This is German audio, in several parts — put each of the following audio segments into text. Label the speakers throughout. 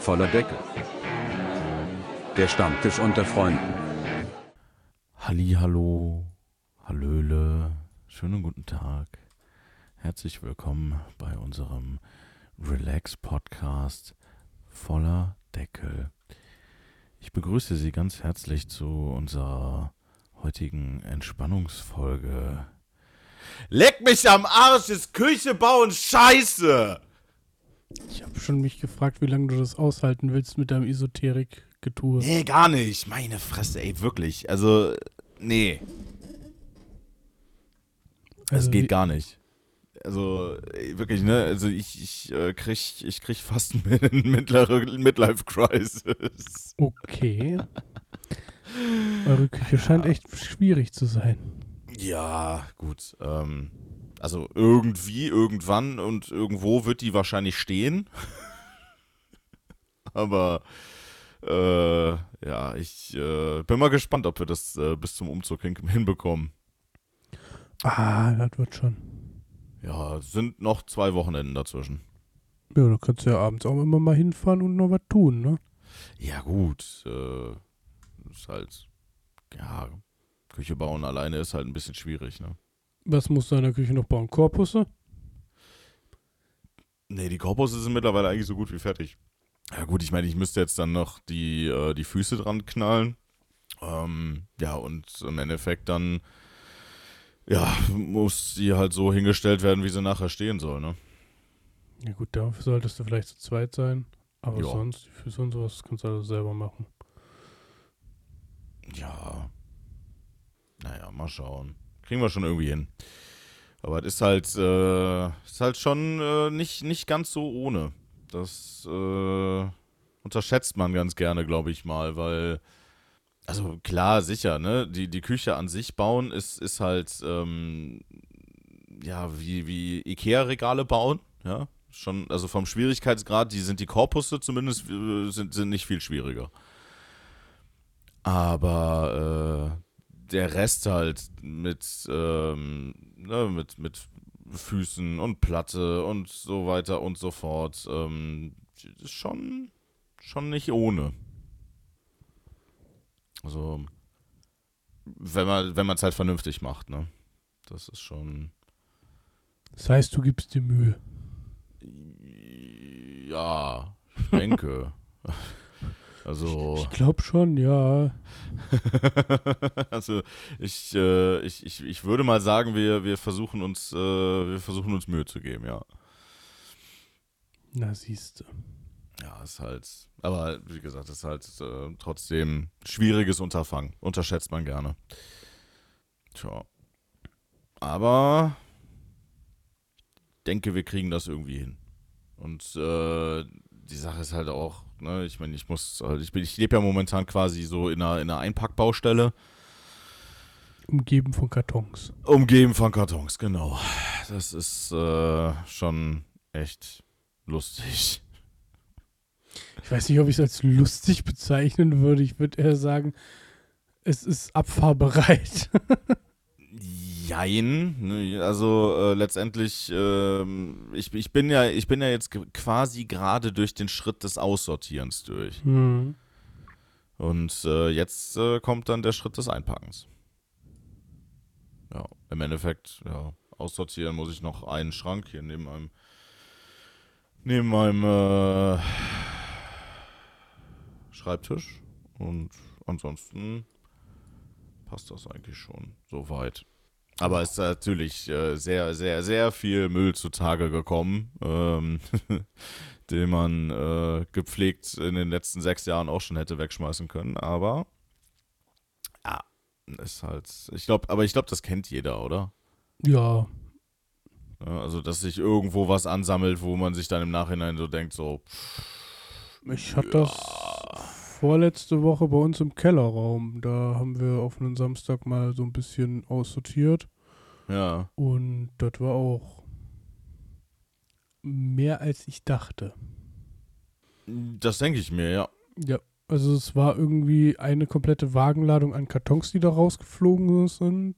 Speaker 1: voller Deckel. Der Stammtisch unter Freunden.
Speaker 2: Hallo, Hallöle, schönen guten Tag. Herzlich willkommen bei unserem Relax Podcast voller Deckel. Ich begrüße Sie ganz herzlich zu unserer heutigen Entspannungsfolge. Leck mich am Arsch, ist Küche bauen scheiße!
Speaker 3: Ich habe schon mich gefragt, wie lange du das aushalten willst mit deinem Esoterik-Getue.
Speaker 2: Nee, gar nicht. Meine Fresse, ey, wirklich. Also, nee. Das
Speaker 3: Also
Speaker 2: geht gar nicht. Also, wirklich, ne? Also, ich, ich, äh, krieg, ich krieg fast eine mittlere Midlife-Crisis.
Speaker 3: Okay. Eure Küche scheint echt schwierig zu sein.
Speaker 2: Ja, gut. Ähm, also, irgendwie, irgendwann und irgendwo wird die wahrscheinlich stehen. Aber, äh, ja, ich äh, bin mal gespannt, ob wir das äh, bis zum Umzug hin hinbekommen.
Speaker 3: Ah, das wird schon.
Speaker 2: Ja, es sind noch zwei Wochenenden dazwischen.
Speaker 3: Ja, da kannst du ja abends auch immer mal hinfahren und noch was tun, ne?
Speaker 2: Ja, gut. Äh, ist halt, ja, Küche bauen alleine ist halt ein bisschen schwierig, ne?
Speaker 3: Was musst du in der Küche noch bauen? Korpusse?
Speaker 2: Nee, die Korpusse sind mittlerweile eigentlich so gut wie fertig. Ja, gut, ich meine, ich müsste jetzt dann noch die, äh, die Füße dran knallen. Ähm, ja, und im Endeffekt dann, ja, muss sie halt so hingestellt werden, wie sie nachher stehen soll, ne?
Speaker 3: Ja gut, dafür solltest du vielleicht zu zweit sein. Aber
Speaker 2: Ja.
Speaker 3: sonst, die Füße und sowas kannst du alles selber machen.
Speaker 2: Ja. Naja, mal schauen. Kriegen wir schon irgendwie hin. Aber es ist halt, äh, ist halt schon äh, nicht, nicht ganz so ohne. Das äh, unterschätzt man ganz gerne, glaube ich mal, weil, also klar, sicher, ne? Die, die Küche an sich bauen ist, ist halt, ähm, ja, wie, wie Ikea-Regale bauen, ja. Schon, also vom Schwierigkeitsgrad, die sind die Korpusse zumindest, äh, sind, sind nicht viel schwieriger. Aber äh, der Rest halt mit, ähm, ne, mit, mit Füßen und Platte und so weiter und so fort, ähm, ist schon, schon nicht ohne. Also, wenn man wenn man es halt vernünftig macht, ne? Das ist schon,
Speaker 3: Das heißt, du gibst dir Mühe.
Speaker 2: ja, ich denke. Also.
Speaker 3: Ich glaube schon, ja.
Speaker 2: also ich, äh, ich, ich, ich würde mal sagen, wir, wir versuchen uns, äh, wir versuchen uns Mühe zu geben, ja.
Speaker 3: Na, siehst du.
Speaker 2: Ja, ist halt, aber wie gesagt, ist halt äh, trotzdem schwieriges Unterfangen. Unterschätzt man gerne. Tja. Aber ich denke, wir kriegen das irgendwie hin. Und äh, die Sache ist halt auch, ne, ich meine, ich muss, halt, ich bin, ich lebe ja momentan quasi so in einer, in einer Einpackbaustelle.
Speaker 3: Umgeben von Kartons.
Speaker 2: Umgeben von Kartons, genau. Das ist äh, schon echt lustig.
Speaker 3: Ich weiß nicht, ob ich es als lustig bezeichnen würde. Ich würde eher sagen, es ist abfahrbereit.
Speaker 2: Jein, ne, also äh, letztendlich, ähm, ich, ich bin ja, ich bin ja jetzt quasi gerade durch den Schritt des Aussortierens durch.
Speaker 3: hm.
Speaker 2: Und äh, jetzt äh, kommt dann der Schritt des Einpackens. Ja, im Endeffekt, ja, aussortieren muss ich noch einen Schrank hier neben meinem, neben meinem äh, Schreibtisch. Und ansonsten passt das eigentlich schon soweit. Aber es ist natürlich äh, sehr, sehr, sehr viel Müll zutage gekommen, ähm, den man äh, gepflegt in den letzten sechs Jahren auch schon hätte wegschmeißen können. Aber ja, ist halt, ich glaube, aber ich glaube, das kennt jeder, oder?
Speaker 3: Ja,
Speaker 2: Ja, also, dass sich irgendwo was ansammelt, wo man sich dann im Nachhinein so denkt, so,
Speaker 3: ich hatte das vorletzte Woche bei uns im Kellerraum. Da haben wir auf einen Samstag mal so ein bisschen aussortiert.
Speaker 2: ja,
Speaker 3: Und das war auch mehr als ich dachte.
Speaker 2: das denke ich mir, ja.
Speaker 3: Ja, also es war irgendwie eine komplette Wagenladung an Kartons, die da rausgeflogen sind.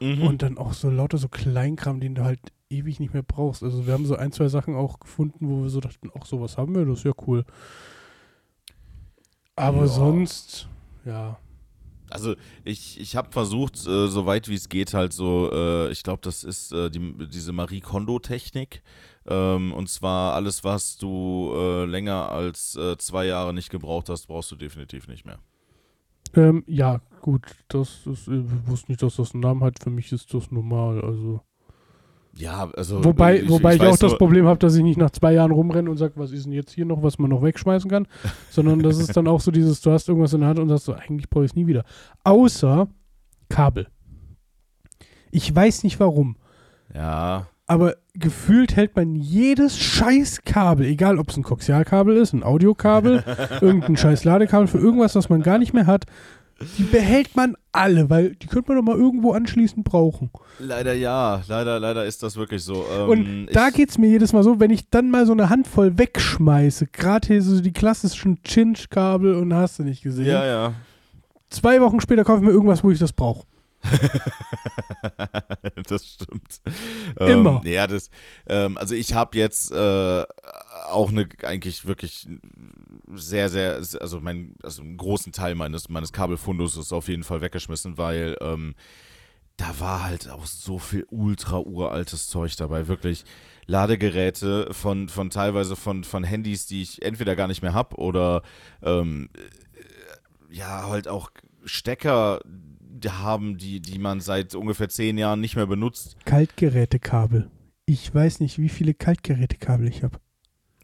Speaker 2: Mhm.
Speaker 3: Und dann auch so lauter so Kleinkram, den du halt ewig nicht mehr brauchst. Also wir haben so ein, zwei Sachen auch gefunden, wo wir so dachten, ach, sowas haben wir, das ist ja cool. Aber
Speaker 2: Ja.
Speaker 3: sonst, ja.
Speaker 2: Also ich, ich habe versucht, äh, so weit wie es geht, halt so, äh, ich glaube, das ist äh, die, diese Marie Kondo-Technik. Ähm, und zwar alles, was du äh, länger als äh, zwei Jahre nicht gebraucht hast, brauchst du definitiv nicht mehr.
Speaker 3: Ähm, ja, gut, das ist, ich wusste nicht, dass das einen Namen hat. Für mich ist das normal. Also.
Speaker 2: Ja, also.
Speaker 3: Wobei,
Speaker 2: äh,
Speaker 3: wobei ich,
Speaker 2: weiß
Speaker 3: auch das Problem habe, dass ich nicht nach zwei Jahren rumrenne und sage, was ist denn jetzt hier noch, was man noch wegschmeißen kann, sondern das ist dann auch so dieses, du hast irgendwas in der Hand und sagst so, eigentlich brauche ich es nie wieder. Außer Kabel. Ich weiß nicht warum,
Speaker 2: Ja,
Speaker 3: aber gefühlt hält man jedes scheiß Kabel, egal ob es ein Koaxialkabel ist, ein Audiokabel, irgendein scheiß Ladekabel für irgendwas, was man gar nicht mehr hat, die behält man alle, weil die könnte man doch mal irgendwo anschließend brauchen.
Speaker 2: leider ja. Leider, leider ist das wirklich so. Ähm,
Speaker 3: Und da geht es mir jedes Mal so, wenn ich dann mal so eine Handvoll wegschmeiße, gerade hier so die klassischen Chinch-Kabel und hast du nicht gesehen.
Speaker 2: Ja, ja.
Speaker 3: Zwei Wochen später kaufe ich mir irgendwas, wo ich das brauche.
Speaker 2: das stimmt.
Speaker 3: Immer.
Speaker 2: Ähm, ja, das, ähm, also ich habe jetzt äh, auch eine eigentlich wirklich sehr, sehr, also mein, also einen großen Teil meines, meines Kabelfundus ist auf jeden Fall weggeschmissen, weil ähm, da war halt auch so viel ultra uraltes Zeug dabei, wirklich. Ladegeräte von, von teilweise von, von Handys, die ich entweder gar nicht mehr habe oder ähm, äh, ja, halt auch Stecker haben, die, die man seit ungefähr zehn Jahren nicht mehr benutzt.
Speaker 3: Kaltgerätekabel. Ich weiß nicht, wie viele Kaltgerätekabel ich habe.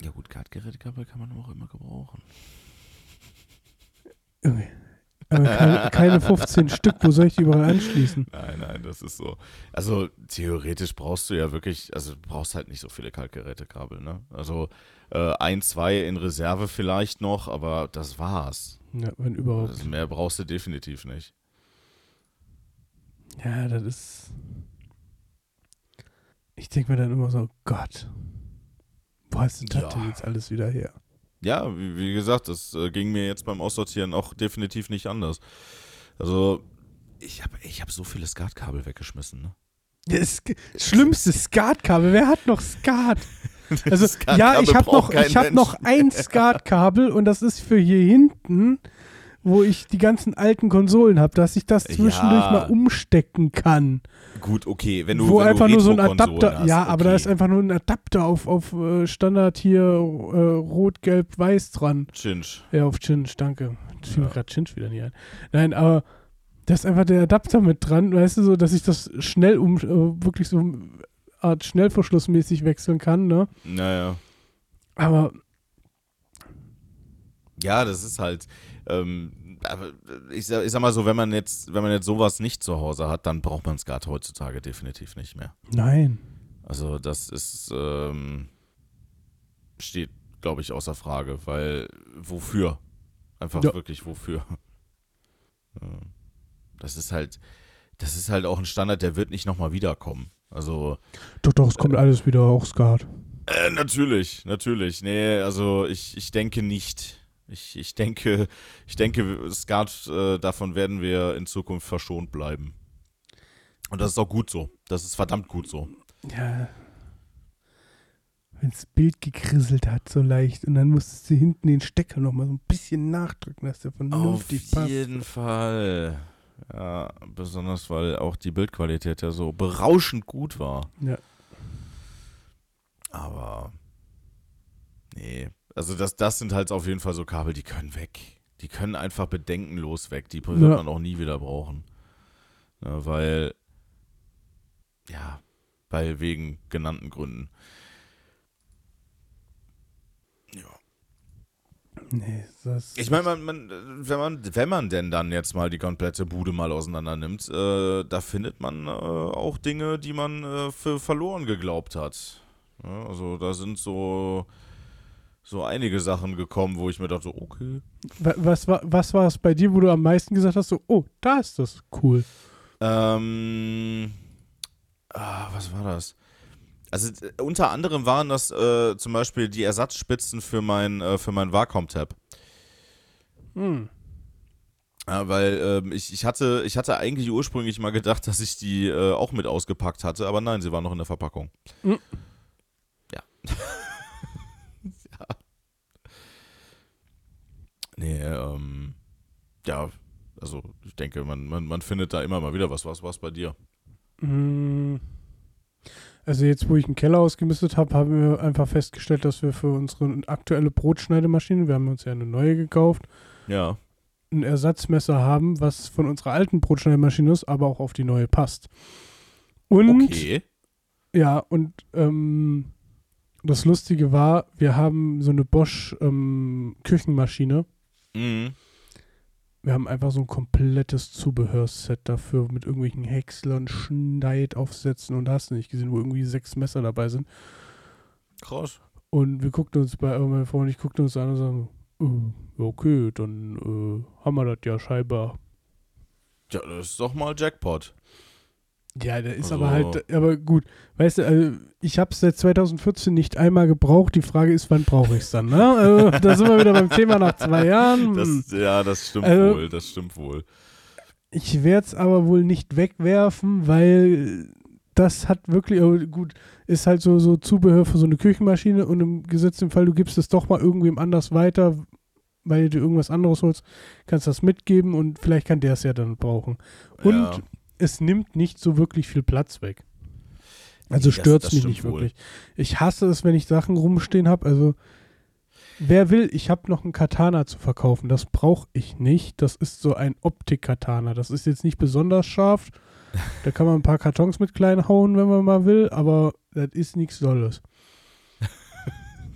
Speaker 2: Ja gut, Kartgerätekabel kann man auch immer gebrauchen.
Speaker 3: Junge. Aber keine, keine 15 Stück, wo soll ich die überall anschließen?
Speaker 2: Nein, nein, das ist so. Also theoretisch brauchst du ja wirklich, also du brauchst halt nicht so viele Kaltgerätekabel, ne? Also äh, ein, zwei in Reserve vielleicht noch, aber das war's.
Speaker 3: Ja, wenn überhaupt.
Speaker 2: Also mehr brauchst du definitiv nicht.
Speaker 3: Ja, das ist. Ich denke mir dann immer so, Gott, wo hast du das
Speaker 2: Ja.
Speaker 3: denn jetzt alles wieder her?
Speaker 2: Ja, wie, wie gesagt, das äh, ging mir jetzt beim Aussortieren auch definitiv nicht anders. Also ich habe ich hab so viele Skatkabel weggeschmissen, ne?
Speaker 3: Das schlimmste Skatkabel. Wer hat noch Skat? Also ja, ich habe noch, ich habe noch ein Skatkabel und das ist für hier hinten, wo ich die ganzen alten Konsolen habe, dass ich das zwischendurch
Speaker 2: Ja.
Speaker 3: mal umstecken kann.
Speaker 2: Gut, okay, wenn du
Speaker 3: wo
Speaker 2: wenn
Speaker 3: einfach
Speaker 2: du
Speaker 3: nur so ein Adapter,
Speaker 2: hast,
Speaker 3: ja, aber da
Speaker 2: okay.
Speaker 3: ist einfach nur ein Adapter auf, auf äh, Standard hier äh, rot, gelb, weiß dran.
Speaker 2: Chinch.
Speaker 3: Ja, auf Chinch, danke. Ich fiel mir
Speaker 2: Ja.
Speaker 3: gerade Chinch wieder nie ein. Nein, aber da ist einfach der Adapter mit dran, weißt du, so, dass ich das schnell um, äh, wirklich so eine Art Schnellverschlussmäßig wechseln kann, ne?
Speaker 2: Naja.
Speaker 3: Aber
Speaker 2: Ja, das ist halt, ähm, aber ich sag, ich sag mal so, wenn man jetzt, wenn man jetzt sowas nicht zu Hause hat, dann braucht man Skat heutzutage definitiv nicht mehr.
Speaker 3: nein.
Speaker 2: Also das ist, ähm, steht, glaube ich, außer Frage, weil wofür? Einfach
Speaker 3: Ja.
Speaker 2: wirklich wofür? Ja. Das ist halt, das ist halt auch ein Standard, der wird nicht nochmal wiederkommen. Also,
Speaker 3: Doch, doch, es kommt alles wieder, auch Skat.
Speaker 2: äh, natürlich, natürlich. Nee, also ich, ich denke nicht. Ich, ich denke, ich denke, Skat, äh, davon werden wir in Zukunft verschont bleiben. Und das ist auch gut so. Das ist verdammt gut so.
Speaker 3: Ja. Wenn das Bild gekrisselt hat, so leicht. Und dann musstest du hinten den Stecker nochmal so ein bisschen nachdrücken, dass der vernünftig
Speaker 2: Auf
Speaker 3: passt.
Speaker 2: jeden Fall. Ja, besonders weil auch die Bildqualität ja so berauschend gut war.
Speaker 3: Ja.
Speaker 2: Aber nee, also das, das sind halt auf jeden Fall so Kabel, die können weg. Die können einfach bedenkenlos weg. Die wird
Speaker 3: Ja.
Speaker 2: man auch nie wieder brauchen. Ja, weil, ja, weil wegen genannten Gründen. Ja.
Speaker 3: Nee, das.
Speaker 2: Ich meine, man, man, wenn, man, wenn man denn dann jetzt mal die komplette Bude mal auseinander nimmt, äh, da findet man äh, auch Dinge, die man äh, für verloren geglaubt hat. Ja, also da sind so, so einige Sachen gekommen, wo ich mir dachte, okay.
Speaker 3: Wa- Was war, was war es bei dir, wo du am meisten gesagt hast, so, oh, da ist das cool.
Speaker 2: Ähm, ah, was war das? Also unter anderem waren das äh, zum Beispiel die Ersatzspitzen für mein, äh, für mein Wacom-Tab.
Speaker 3: Hm.
Speaker 2: Ja, weil ähm, ich, ich, hatte, ich hatte eigentlich ursprünglich mal gedacht, dass ich die äh, auch mit ausgepackt hatte, aber nein, sie war noch in der Verpackung.
Speaker 3: Mhm.
Speaker 2: Ja. Nee, ähm, ja, also ich denke, man, man, man findet da immer mal wieder was. Was war bei dir?
Speaker 3: Mm. Also jetzt, wo ich einen Keller ausgemistet habe, haben wir einfach festgestellt, dass wir für unsere aktuelle Brotschneidemaschine, wir haben uns ja eine neue gekauft,
Speaker 2: Ja.
Speaker 3: ein Ersatzmesser haben, was von unserer alten Brotschneidemaschine ist, aber auch auf die neue passt. Und
Speaker 2: Okay.
Speaker 3: ja, und ähm, das Lustige war, wir haben so eine Bosch ähm, Küchenmaschine.
Speaker 2: Mhm.
Speaker 3: Wir haben einfach so ein komplettes Zubehörset dafür mit irgendwelchen Häckslern, Schneidaufsätzen und hast nicht gesehen, wo irgendwie sechs Messer dabei sind.
Speaker 2: Krass.
Speaker 3: Und wir guckten uns bei, meine Frau und ich guckten uns an und sagen, äh, okay, dann äh, haben wir das ja scheinbar.
Speaker 2: Ja, das ist doch mal Jackpot.
Speaker 3: Ja, der ist
Speaker 2: Also-
Speaker 3: aber halt, aber gut, weißt du, also ich habe es seit 2014 nicht einmal gebraucht. Die Frage ist, wann brauche ich es dann? Ne? Also, da sind wir wieder beim Thema nach zwei Jahren.
Speaker 2: Das, ja, das stimmt
Speaker 3: Also-
Speaker 2: wohl, das stimmt wohl.
Speaker 3: Ich werde es aber wohl nicht wegwerfen, weil das hat wirklich, gut, ist halt so, so Zubehör für so eine Küchenmaschine und im gesetzten Fall, du gibst es doch mal irgendwem anders weiter, weil du irgendwas anderes holst, kannst das mitgeben und vielleicht kann der es ja dann brauchen. Und
Speaker 2: ja.
Speaker 3: Es nimmt nicht so wirklich viel Platz weg. Also stört es mich nicht
Speaker 2: wohl.
Speaker 3: wirklich. Ich hasse es, wenn ich Sachen rumstehen habe. Also wer will, ich habe noch einen Katana zu verkaufen. Das brauche ich nicht. Das ist so ein Optik-Katana. Das ist jetzt nicht besonders scharf. Da kann man ein paar Kartons mit klein hauen, wenn man mal will, aber das ist nichts Dolles.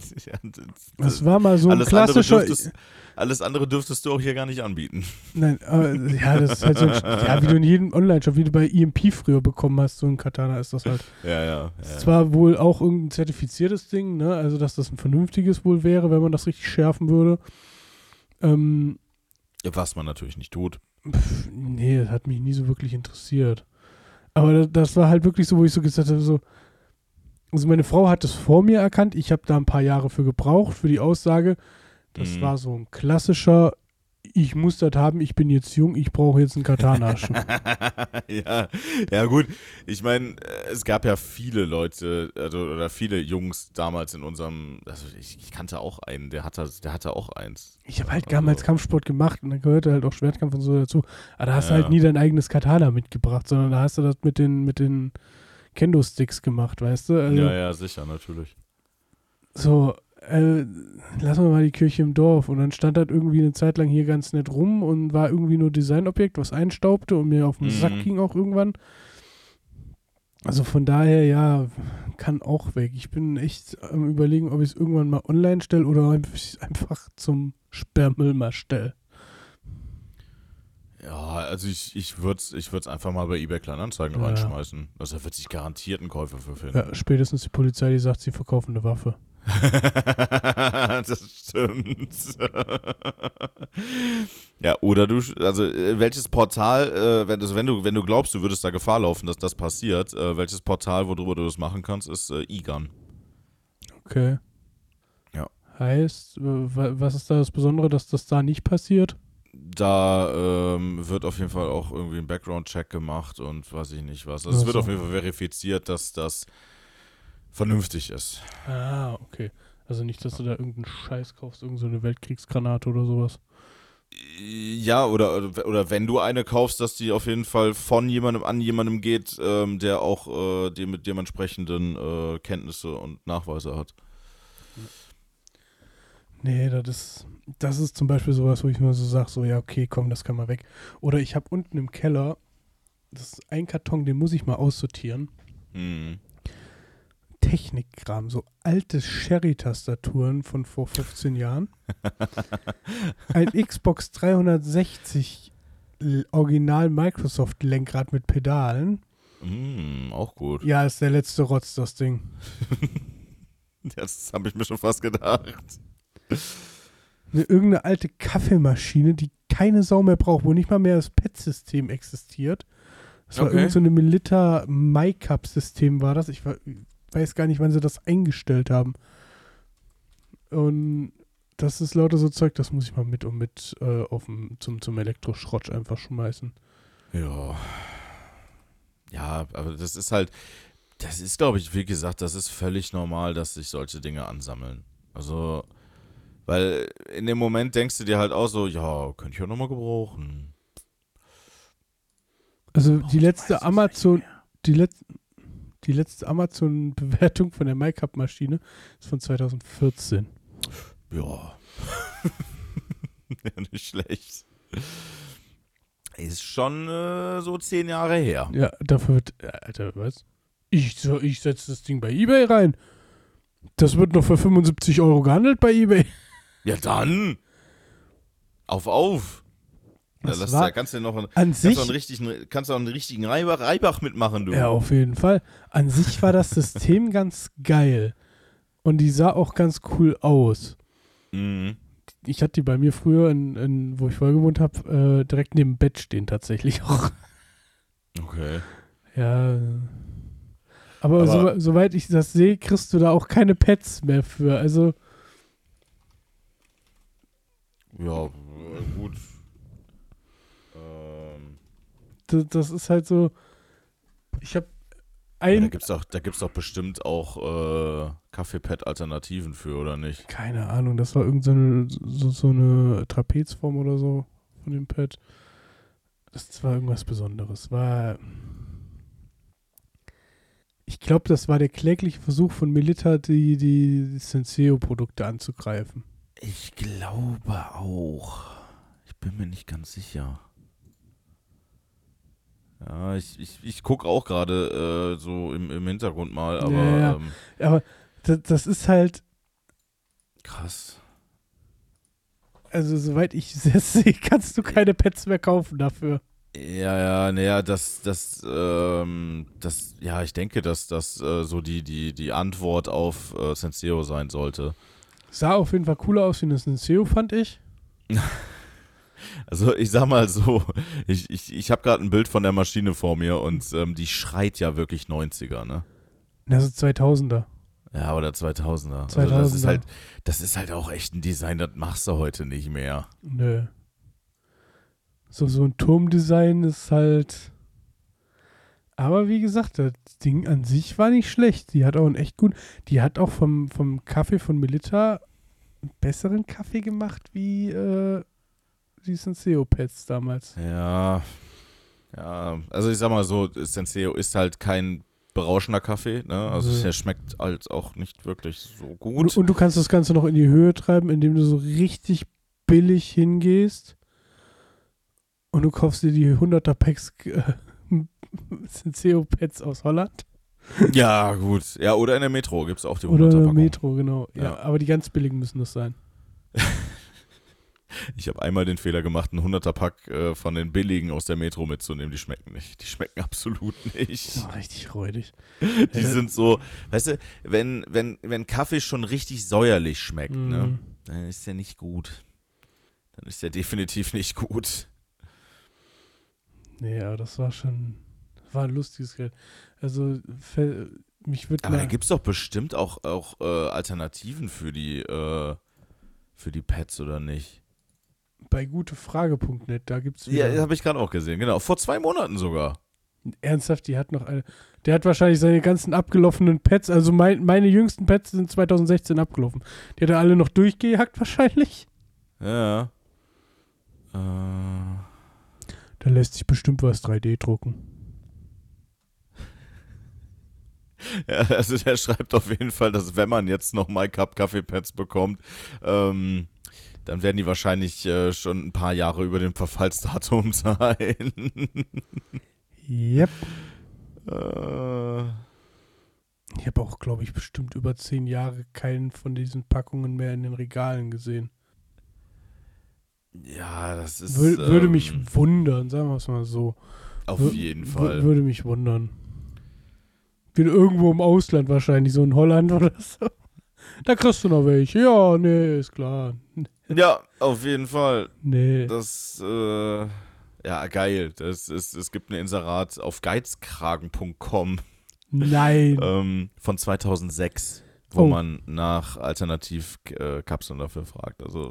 Speaker 2: Ja, das,
Speaker 3: Das war mal so ein
Speaker 2: andere
Speaker 3: klassischer.
Speaker 2: dürftest, alles andere dürftest du auch hier gar nicht anbieten.
Speaker 3: Nein, aber, ja, das ist halt so ein, ja, wie du in jedem Online-Shop, wie du bei EMP früher bekommen hast, so ein Katana ist das halt.
Speaker 2: Ja, ja.
Speaker 3: Das
Speaker 2: ja.
Speaker 3: ist zwar wohl auch irgendein zertifiziertes Ding, ne? Also, dass das ein vernünftiges wohl wäre, wenn man das richtig schärfen würde. Ähm,
Speaker 2: Was man natürlich nicht tut.
Speaker 3: pf, nee, das hat mich nie so wirklich interessiert. Aber das, das war halt wirklich so, wo ich so gesagt habe, so. Also, meine Frau hat es vor mir erkannt. Ich habe da ein paar Jahre für gebraucht, für die Aussage. Das
Speaker 2: Mhm.
Speaker 3: war so ein klassischer. Ich muss das haben, ich bin jetzt jung, ich brauche jetzt einen Katana.
Speaker 2: ja, ja gut. Ich meine, es gab ja viele Leute also, oder viele Jungs damals in unserem, also ich, ich kannte auch einen, der hatte, der hatte auch eins.
Speaker 3: Ich habe halt damals Kampfsport gemacht und da gehörte halt auch Schwertkampf und so dazu. Aber da hast du
Speaker 2: Ja.
Speaker 3: halt nie dein eigenes Katana mitgebracht, sondern da hast du das mit den, mit den Kendo-Sticks gemacht, weißt du? Also,
Speaker 2: Ja, ja, sicher, natürlich.
Speaker 3: So, äh, lassen wir mal die Kirche im Dorf. Und dann stand das irgendwie eine Zeit lang hier ganz nett rum und war irgendwie nur Designobjekt, was einstaubte und mir auf den
Speaker 2: Mhm.
Speaker 3: Sack ging auch irgendwann. Also von daher, ja, kann auch weg. Ich bin echt am überlegen, ob ich es irgendwann mal online stelle oder ob ich es einfach zum Sperrmüll mal stelle.
Speaker 2: Ja, also ich, ich würde es ich würd's einfach mal bei eBay Kleinanzeigen
Speaker 3: Ja.
Speaker 2: reinschmeißen. Also da wird sich garantiert ein Käufer für finden.
Speaker 3: Ja, spätestens die Polizei, die sagt, sie verkaufen eine Waffe.
Speaker 2: das stimmt. ja, oder du, also äh, welches Portal, äh, wenn, also wenn du, wenn du glaubst, du würdest da Gefahr laufen, dass das passiert, äh, welches Portal, worüber du das machen kannst, ist äh, eGun.
Speaker 3: Okay.
Speaker 2: Ja.
Speaker 3: Heißt, äh, wa- was ist da das Besondere, dass das da nicht passiert?
Speaker 2: Da ähm, wird auf jeden Fall auch irgendwie ein Background-Check gemacht und weiß ich nicht was. Also es wird auf jeden Fall verifiziert, dass das vernünftig ist.
Speaker 3: Ah, okay. Also nicht, dass du da irgendeinen Scheiß kaufst, irgendeine so Weltkriegsgranate oder sowas.
Speaker 2: Ja, oder, oder wenn du eine kaufst, dass die auf jeden Fall von jemandem an jemandem geht, ähm, der auch äh, die mit dementsprechenden äh, Kenntnisse und Nachweise hat.
Speaker 3: Nee, das ist, das ist zum Beispiel sowas, wo ich mir so sage, so, ja, okay, komm, das kann mal weg. Oder ich habe unten im Keller, das ist ein Karton, den muss ich mal aussortieren.
Speaker 2: Hm.
Speaker 3: Technikkram, so alte Sherry-Tastaturen von vor 15 Jahren. Ein Xbox 360 L- Original Microsoft Lenkrad mit Pedalen.
Speaker 2: Hm, auch gut.
Speaker 3: Ja, ist der letzte Rotz, das Ding.
Speaker 2: Das habe ich mir schon fast gedacht.
Speaker 3: Eine, irgendeine alte Kaffeemaschine, die keine Sau mehr braucht, wo nicht mal mehr das PET-System existiert. Das war
Speaker 2: Okay.
Speaker 3: irgend so eine Melitta MyCup-System war das. Ich weiß gar nicht, wann sie das eingestellt haben. Und das ist lauter so Zeug, das muss ich mal mit und mit äh, auf dem, zum, zum Elektroschrott einfach schmeißen.
Speaker 2: Ja. Ja, aber das ist halt, das ist, glaube ich, wie gesagt, das ist völlig normal, dass sich solche Dinge ansammeln. Also, Weil in dem Moment denkst du dir halt auch so, ja, könnte ich ja nochmal gebrauchen.
Speaker 3: Also die letzte Amazon, die, Let die letzte Amazon-Bewertung von der MyCup-Maschine ist von 2014.
Speaker 2: Ja. ja, nicht schlecht. Ist schon äh, so zehn Jahre her.
Speaker 3: Ja, dafür wird, äh, Alter, was? Ich, so, ich setze das Ding bei Ebay rein. Das wird noch für 75 Euro gehandelt bei Ebay.
Speaker 2: Ja, dann. Auf, auf. Da lass,
Speaker 3: war
Speaker 2: da kannst du noch einen,
Speaker 3: An
Speaker 2: kannst
Speaker 3: sich,
Speaker 2: einen richtigen, kannst auch einen richtigen Reibach, Reibach mitmachen, du.
Speaker 3: ja, auf jeden Fall. An sich war das System ganz geil. Und die sah auch ganz cool aus.
Speaker 2: Mhm.
Speaker 3: Ich hatte die bei mir früher, in, in, wo ich vorher gewohnt habe, äh, direkt neben dem Bett stehen tatsächlich auch.
Speaker 2: Okay.
Speaker 3: Ja. Aber,
Speaker 2: Aber-
Speaker 3: so, soweit ich das sehe, kriegst du da auch keine Pets mehr für. Also,
Speaker 2: Ja, äh, gut. Ähm,
Speaker 3: das, das ist halt so. Ich habe
Speaker 2: da
Speaker 3: ein.
Speaker 2: gibt's doch, da gibt's doch bestimmt auch äh, Kaffeepad-Alternativen für, oder nicht?
Speaker 3: Keine Ahnung, das war irgendeine so, eine- so, so eine Trapezform oder so von dem Pad. Das war irgendwas Besonderes. War. Ich glaube, das war der klägliche Versuch von Melita, die, die Senseo-Produkte anzugreifen.
Speaker 2: Ich glaube auch. Ich bin mir nicht ganz sicher. Ja, ich, ich, ich gucke auch gerade äh, so im, im Hintergrund mal, aber
Speaker 3: Ja, ja.
Speaker 2: Ähm,
Speaker 3: Aber das, das ist halt,
Speaker 2: krass.
Speaker 3: also soweit ich das sehe, kannst du keine Pets mehr kaufen dafür.
Speaker 2: Ja, ja, naja, das, das, ähm, das, ja, ich denke, dass das äh, so die, die, die Antwort auf äh, Senseo sein sollte.
Speaker 3: Sah auf jeden Fall cooler aus wie das Senseo, fand ich.
Speaker 2: Also ich sag mal so, ich, ich, ich habe gerade ein Bild von der Maschine vor mir und ähm, die schreit ja wirklich 90er, ne?
Speaker 3: Das ist 2000er.
Speaker 2: Ja, oder 2000er. Also das ist
Speaker 3: 2000er.
Speaker 2: halt, das ist halt auch echt ein Design, das machst du heute nicht mehr.
Speaker 3: Nö. So, so ein Turmdesign ist halt. Aber wie gesagt, das Ding an sich war nicht schlecht. Die hat auch einen echt gut. Die hat auch vom, vom Kaffee von Melita einen besseren Kaffee gemacht wie äh, die Senseo-Pads damals.
Speaker 2: Ja, ja, also ich sag mal so, Senseo ist halt kein berauschender Kaffee, ne? Also
Speaker 3: Mhm.
Speaker 2: der schmeckt halt auch nicht wirklich so gut.
Speaker 3: Und, und du kannst das Ganze noch in die Höhe treiben, indem du so richtig billig hingehst und du kaufst dir die 100er Packs äh, Senseo-Pads aus Holland.
Speaker 2: ja, gut. Ja, oder in der Metro gibt's auch die
Speaker 3: Oder
Speaker 2: 100er Packung.
Speaker 3: Metro, genau. Ja,
Speaker 2: Ja.
Speaker 3: aber die ganz billigen müssen das sein.
Speaker 2: Ich habe einmal den Fehler gemacht, einen 100er Pack äh, von den billigen aus der Metro mitzunehmen. Die schmecken nicht. Die schmecken absolut nicht.
Speaker 3: Oh, richtig räudig.
Speaker 2: Die
Speaker 3: Ja.
Speaker 2: sind so, weißt du, wenn, wenn, wenn Kaffee schon richtig säuerlich schmeckt, ne,
Speaker 3: Mhm.
Speaker 2: dann ist der nicht gut. Dann ist der definitiv nicht gut.
Speaker 3: Aber das war schon. War ein lustiges Geld. Also, mich würde
Speaker 2: Aber da gibt es doch bestimmt auch, auch äh, Alternativen für die, äh, für die Pads, oder nicht?
Speaker 3: Bei gutefrage.net, da gibt es.
Speaker 2: Ja, habe ich gerade auch gesehen, genau. Vor zwei Monaten sogar.
Speaker 3: Ernsthaft, die hat noch eine. Der hat wahrscheinlich seine ganzen abgelaufenen Pads, also mein, meine jüngsten Pads sind 2016 abgelaufen. Die hat er alle noch durchgejagt wahrscheinlich.
Speaker 2: Ja. Äh,
Speaker 3: Da lässt sich bestimmt was 3D drucken.
Speaker 2: ja, also der schreibt auf jeden Fall, dass wenn man jetzt noch mal Cup Kaffeepads bekommt, ähm, dann werden die wahrscheinlich äh, schon ein paar Jahre über dem Verfallsdatum sein.
Speaker 3: Yep.
Speaker 2: äh,
Speaker 3: Ich habe auch, glaube ich, bestimmt über zehn Jahre keinen von diesen Packungen mehr in den Regalen gesehen.
Speaker 2: ja, das ist.
Speaker 3: Wür würde
Speaker 2: ähm,
Speaker 3: mich wundern, sagen wir es mal so.
Speaker 2: Auf
Speaker 3: Wür-
Speaker 2: jeden Fall.
Speaker 3: Würde mich wundern. Wieder irgendwo im Ausland wahrscheinlich, so in Holland oder so. Da kriegst du noch welche. Ja, nee, ist klar.
Speaker 2: Ja, auf jeden Fall.
Speaker 3: Nee.
Speaker 2: Das, äh, ja, geil. Das ist, es gibt ein Inserat auf geizkragen.com
Speaker 3: Nein.
Speaker 2: ähm, von 2006, wo
Speaker 3: Oh.
Speaker 2: man nach Alternativkapseln dafür fragt. Also,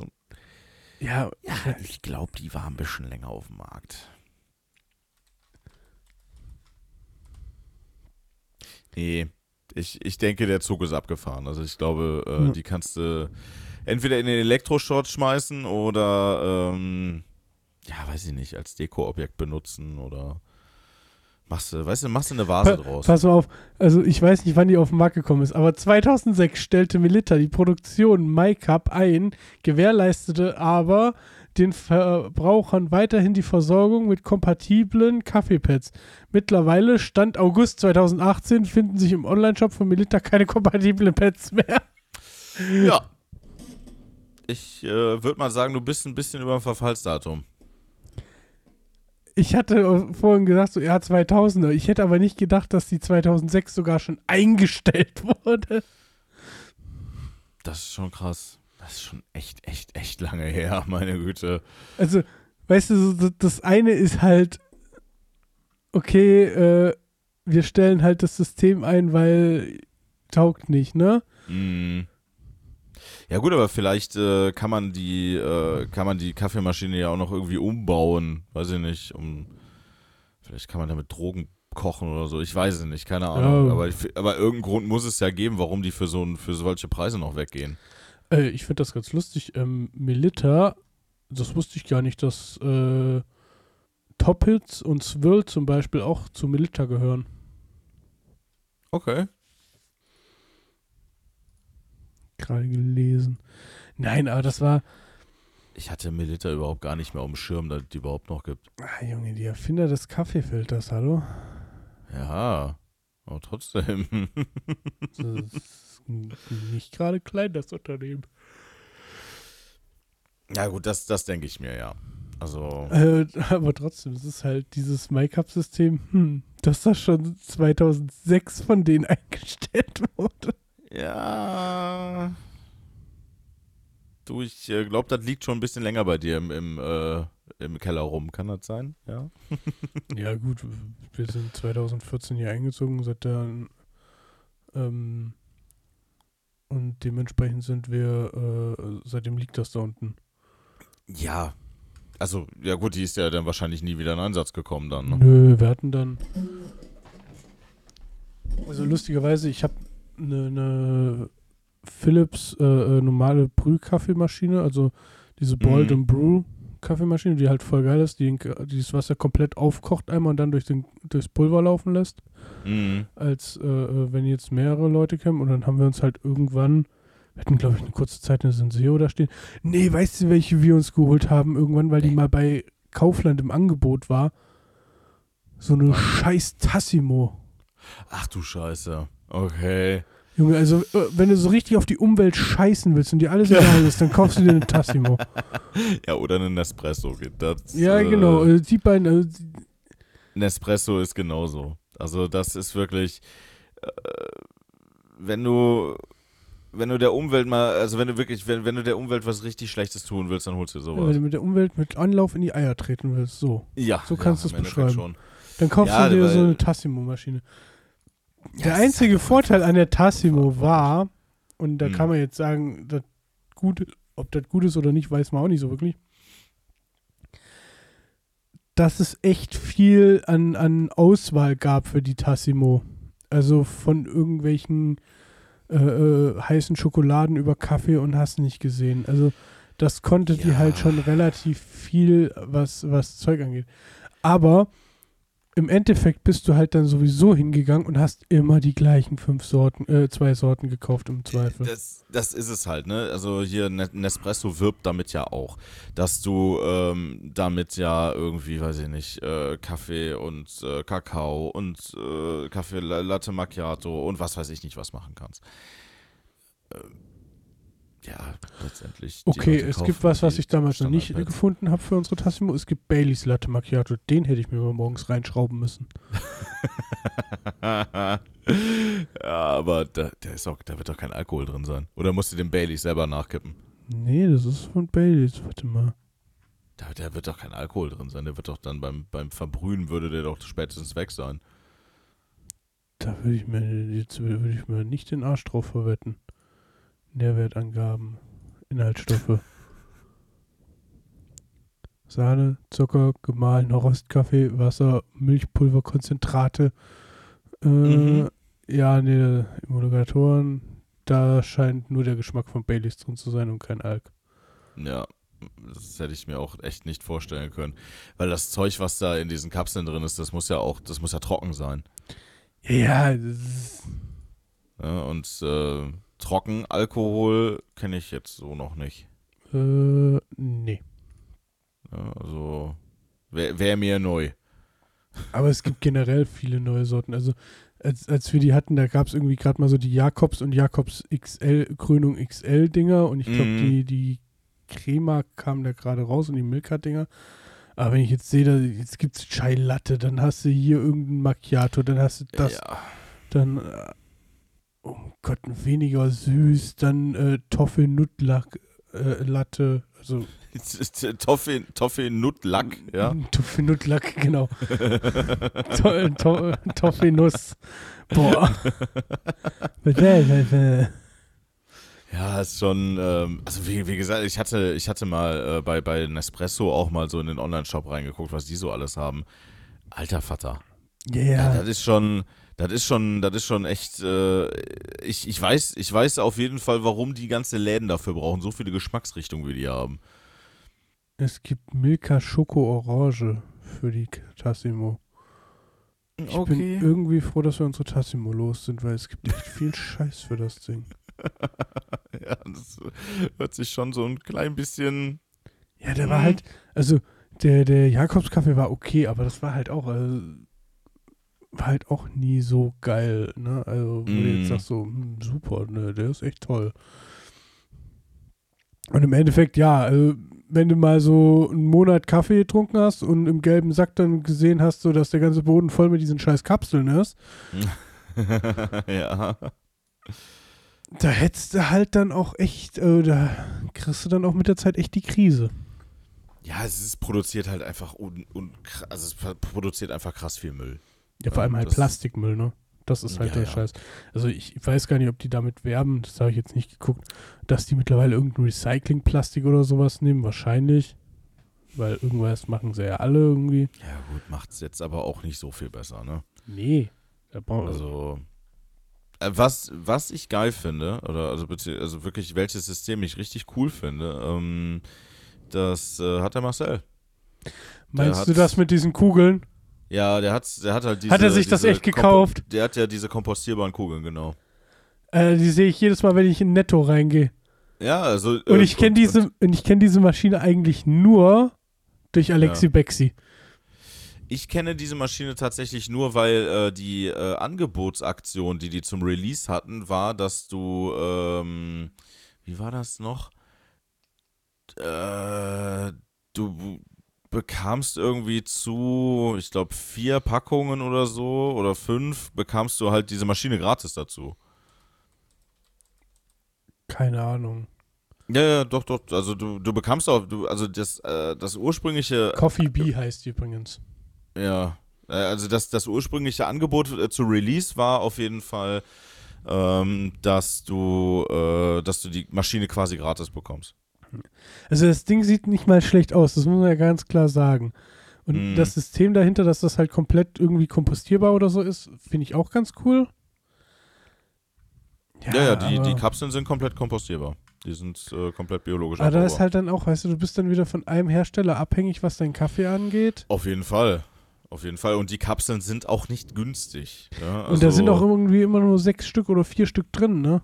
Speaker 3: ja,
Speaker 2: ja, ich glaube, die waren ein bisschen länger auf dem Markt. Nee, ich, ich denke, der Zug ist abgefahren. Also ich glaube, äh,
Speaker 3: Ja.
Speaker 2: die kannst du entweder in den Elektroschrott schmeißen oder, ähm, ja, weiß ich nicht, als Dekoobjekt benutzen oder machst du, weißt du, machst du eine Vase
Speaker 3: Pa
Speaker 2: draus.
Speaker 3: Pass mal auf, also ich weiß nicht, wann die auf den Markt gekommen ist, aber 2006 stellte Melitta die Produktion MyCup ein, gewährleistete aber den Verbrauchern weiterhin die Versorgung mit kompatiblen Kaffeepads. Mittlerweile, Stand August 2018, finden sich im Onlineshop von Melitta keine kompatiblen Pads mehr.
Speaker 2: Ja. Ich äh, würde mal sagen, du bist ein bisschen über dem Verfallsdatum.
Speaker 3: Ich hatte vorhin gesagt, so ja, 2000er. Ich hätte aber nicht gedacht, dass die 2006 sogar schon eingestellt wurde.
Speaker 2: Das ist schon krass. Das ist schon echt, echt, echt lange her, meine Güte.
Speaker 3: Also, weißt du, das eine ist halt, okay, äh, wir stellen halt das System ein, weil taugt nicht, ne?
Speaker 2: Mm. Ja gut, aber vielleicht äh, kann man die äh, kann man die Kaffeemaschine ja auch noch irgendwie umbauen, weiß ich nicht, um vielleicht kann man damit Drogen kochen oder so, ich weiß es nicht, keine Ahnung,
Speaker 3: Ja.
Speaker 2: aber, aber irgendeinen Grund muss es ja geben, warum die für so ein, für solche Preise noch weggehen.
Speaker 3: Äh, ich finde das ganz lustig. Ähm, Melitta, das wusste ich gar nicht, dass äh, Toppitz und Swirl zum Beispiel auch zu Melitta gehören.
Speaker 2: Okay.
Speaker 3: Gerade gelesen. Nein, aber das war,
Speaker 2: Ich hatte Melitta überhaupt gar nicht mehr auf dem Schirm, dass es die überhaupt noch gibt.
Speaker 3: ah, Junge, die Erfinder des Kaffeefilters, hallo?
Speaker 2: Ja, aber trotzdem.
Speaker 3: Das ist nicht gerade klein, das Unternehmen.
Speaker 2: ja gut, das, das denke ich mir, ja. Also,
Speaker 3: Äh, aber trotzdem, es ist halt dieses MyCup-System, hm, dass das schon 2006 von denen eingestellt wurde.
Speaker 2: ja. Du, ich äh, glaube, das liegt schon ein bisschen länger bei dir im, im, äh, im Keller rum. Kann das sein? Ja.
Speaker 3: Ja, gut, wir sind 2014 hier eingezogen, seit dann, ähm, und dementsprechend sind wir, äh, seitdem liegt das da unten.
Speaker 2: Ja. Also, ja gut, die ist ja dann wahrscheinlich nie wieder in Einsatz gekommen dann. Ne?
Speaker 3: Nö, wir hatten dann. Also lustigerweise, ich habe eine ne Philips äh, äh, normale Brühkaffeemaschine, also diese Boiled
Speaker 2: Mhm.
Speaker 3: and Brew Kaffeemaschine, die halt voll geil ist, die, das Wasser komplett aufkocht einmal und dann durch den, durchs Pulver laufen lässt,
Speaker 2: Mhm.
Speaker 3: als äh, äh, wenn jetzt mehrere Leute kämen. Und dann haben wir uns halt irgendwann, wir hatten glaube ich eine kurze Zeit eine Senseo da stehen. Nee, weißt du, welche wir uns geholt haben irgendwann, weil die mal bei Kaufland im Angebot war? So eine scheiß Tassimo.
Speaker 2: Ach du Scheiße. Okay.
Speaker 3: Junge, also äh, wenn du so richtig auf die Umwelt scheißen willst und dir alles egal ist, dann kaufst du dir eine Tassimo.
Speaker 2: Ja, oder eine Nespresso das.
Speaker 3: ja,
Speaker 2: äh,
Speaker 3: genau. äh, Die beiden, die-
Speaker 2: Nespresso ist genauso. Also das ist wirklich, äh, wenn du, wenn du der Umwelt mal, also wenn du wirklich, wenn, wenn du der Umwelt was richtig Schlechtes tun willst, dann holst du
Speaker 3: wenn
Speaker 2: sowas.
Speaker 3: du mit der Umwelt mit Anlauf in die Eier treten willst, so.
Speaker 2: Ja,
Speaker 3: So kannst
Speaker 2: ja, im Endeffekt
Speaker 3: beschreiben.
Speaker 2: Schon.
Speaker 3: Dann kaufst
Speaker 2: Ja,
Speaker 3: du dir so eine Tassimo-Maschine. Der einzige Vorteil an der Tassimo war, und da
Speaker 2: Hm.
Speaker 3: kann man jetzt sagen, das gut, ob das gut ist oder nicht, weiß man auch nicht so wirklich, dass es echt viel an, an Auswahl gab für die Tassimo. Also von irgendwelchen äh, äh, heißen Schokoladen über Kaffee und hast nicht gesehen. Also das konnte die
Speaker 2: Ja.
Speaker 3: halt schon relativ viel, was, was Zeug angeht. Aber im Endeffekt bist du halt dann sowieso hingegangen und hast immer die gleichen fünf Sorten, äh, zwei Sorten gekauft im Zweifel.
Speaker 2: Das, das ist es halt, ne? Also hier Ne- Nespresso wirbt damit ja auch, dass du ähm, damit ja irgendwie, weiß ich nicht, äh, Kaffee und äh, Kakao und äh, Kaffee La- Latte Macchiato und was weiß ich nicht was machen kannst. Ähm, ja, letztendlich.
Speaker 3: Okay, es
Speaker 2: kaufen
Speaker 3: gibt was, was ich damals noch nicht gefunden habe für unsere Tassimo. Es gibt Baileys Latte Macchiato. Den hätte ich mir mal morgens reinschrauben müssen.
Speaker 2: ja, aber da, da, ist auch, da wird doch kein Alkohol drin sein. Oder musst du den Baileys selber nachkippen?
Speaker 3: Nee, das ist von Baileys. Warte mal.
Speaker 2: Da, da wird doch kein Alkohol drin sein. Der wird doch dann beim, beim Verbrühen würde der doch spätestens weg sein.
Speaker 3: Da würde ich mir jetzt würde ich mir nicht den Arsch drauf verwetten. Nährwertangaben, Inhaltsstoffe. Sahne, Zucker, gemahlener Rostkaffee, Wasser, Milchpulver, Konzentrate. Äh,
Speaker 2: Mhm.
Speaker 3: Ja, nee, Emulgatoren, da scheint nur der Geschmack von Baileys drin zu sein und kein Alk.
Speaker 2: Ja, das hätte ich mir auch echt nicht vorstellen können. Weil das Zeug, was da in diesen Kapseln drin ist, das muss ja auch, das muss ja trocken sein.
Speaker 3: Ja, das ist,
Speaker 2: Ja, und äh, Trockenalkohol kenne ich jetzt so noch nicht.
Speaker 3: äh, nee.
Speaker 2: Also wäre wär mir neu.
Speaker 3: Aber es gibt generell viele neue Sorten. Also als, als wir die hatten, da gab es irgendwie gerade mal so die Jakobs und Jakobs XL, Krönung XL Dinger und ich glaube,
Speaker 2: Mhm.
Speaker 3: die, die Crema kam da gerade raus und die Milka Dinger. Aber wenn ich jetzt sehe, da, jetzt gibt es Chai Latte, dann hast du hier irgendein Macchiato, dann hast du das,
Speaker 2: Ja.
Speaker 3: dann, äh, oh Gott, weniger süß, dann äh, Toffee Nutlack äh, Latte, also
Speaker 2: Toffee, Toffee Nutlack, ja.
Speaker 3: Toffee Nutlack, genau. to, to, Toffee Nuss. Boah.
Speaker 2: Ja, ist schon, ähm, also wie, wie gesagt, ich hatte, ich hatte mal äh, bei, bei Nespresso auch mal so in den Online-Shop reingeguckt, was die so alles haben. Alter Vater.
Speaker 3: Ja,
Speaker 2: ja. das ist schon, das ist schon, das ist schon echt, äh, ich, ich weiß, ich weiß auf jeden Fall, warum die ganze Läden dafür brauchen, so viele Geschmacksrichtungen wie die haben.
Speaker 3: Es gibt Milka Schoko Orange für die Tassimo. Ich bin irgendwie froh, dass wir unsere Tassimo los sind, weil es gibt echt viel Scheiß für das Ding.
Speaker 2: ja, das hört sich schon so ein klein bisschen,
Speaker 3: Ja, der war
Speaker 2: Mhm.
Speaker 3: halt, also der, der Jakobskaffee war okay, aber das war halt auch, also, war halt auch nie so geil, ne? Also, wo du
Speaker 2: Mhm.
Speaker 3: jetzt sagst so, hm, super, ne, der ist echt toll. Und im Endeffekt, ja, also, wenn du mal so einen Monat Kaffee getrunken hast und im gelben Sack dann gesehen hast, so dass der ganze Boden voll mit diesen scheiß Kapseln ist,
Speaker 2: ja.
Speaker 3: da hättest du halt dann auch echt, äh, da kriegst du dann auch mit der Zeit echt die Krise.
Speaker 2: Ja, es ist produziert halt einfach un, un, also es produziert einfach krass viel Müll.
Speaker 3: Ja, vor allem halt Plastikmüll, ne? Das ist halt
Speaker 2: Ja,
Speaker 3: der
Speaker 2: ja.
Speaker 3: Scheiß. Also ich weiß gar nicht, ob die damit werben, das habe ich jetzt nicht geguckt, dass die mittlerweile irgendein Recyclingplastik oder sowas nehmen, wahrscheinlich. Weil irgendwas machen sie ja alle irgendwie.
Speaker 2: Ja, gut, macht's jetzt aber auch nicht so viel besser, ne?
Speaker 3: Nee.
Speaker 2: Also, äh, was, was ich geil finde, oder also, also wirklich, welches System ich richtig cool finde, ähm, das äh, hat der Marcel.
Speaker 3: meinst
Speaker 2: hat-
Speaker 3: du das mit diesen Kugeln?
Speaker 2: Ja, der hat, der hat halt diese.
Speaker 3: Hat er sich das echt gekauft?
Speaker 2: Kompo- Der hat ja diese kompostierbaren Kugeln, genau.
Speaker 3: Äh, die sehe ich jedes Mal, wenn ich in Netto reingehe.
Speaker 2: Ja, also.
Speaker 3: Und
Speaker 2: äh,
Speaker 3: ich kenne diese, und ich kenne diese Maschine eigentlich nur durch Alexi
Speaker 2: Ja.
Speaker 3: Bexi.
Speaker 2: Ich kenne diese Maschine tatsächlich nur, weil äh, die äh, Angebotsaktion, die die zum Release hatten, war, dass du, ähm, wie war das noch? Äh, du bekamst irgendwie zu, ich glaube, vier Packungen oder so oder fünf, bekamst du halt diese Maschine gratis dazu.
Speaker 3: Keine Ahnung.
Speaker 2: Ja, ja, doch, doch. Also du, du bekamst auch, du, also das, äh, das ursprüngliche
Speaker 3: Coffee Bee heißt übrigens.
Speaker 2: Ja, äh, also das, das ursprüngliche Angebot äh, zu Release war auf jeden Fall, ähm, dass du, äh, dass du die Maschine quasi gratis bekommst.
Speaker 3: Also das Ding sieht nicht mal schlecht aus, das muss man ja ganz klar sagen. Und
Speaker 2: Mhm.
Speaker 3: das System dahinter, dass das halt komplett irgendwie kompostierbar oder so ist, finde ich auch ganz cool.
Speaker 2: Ja, ja, die,
Speaker 3: aber,
Speaker 2: die Kapseln sind komplett kompostierbar. Die sind äh, komplett biologisch
Speaker 3: Aber da ist halt dann auch, weißt du, du bist dann wieder von einem Hersteller abhängig, was deinen Kaffee angeht.
Speaker 2: Auf jeden Fall. Auf jeden Fall. Und die Kapseln sind auch nicht günstig. Ja,
Speaker 3: Und da
Speaker 2: also,
Speaker 3: sind auch irgendwie immer nur sechs Stück oder vier Stück drin, ne?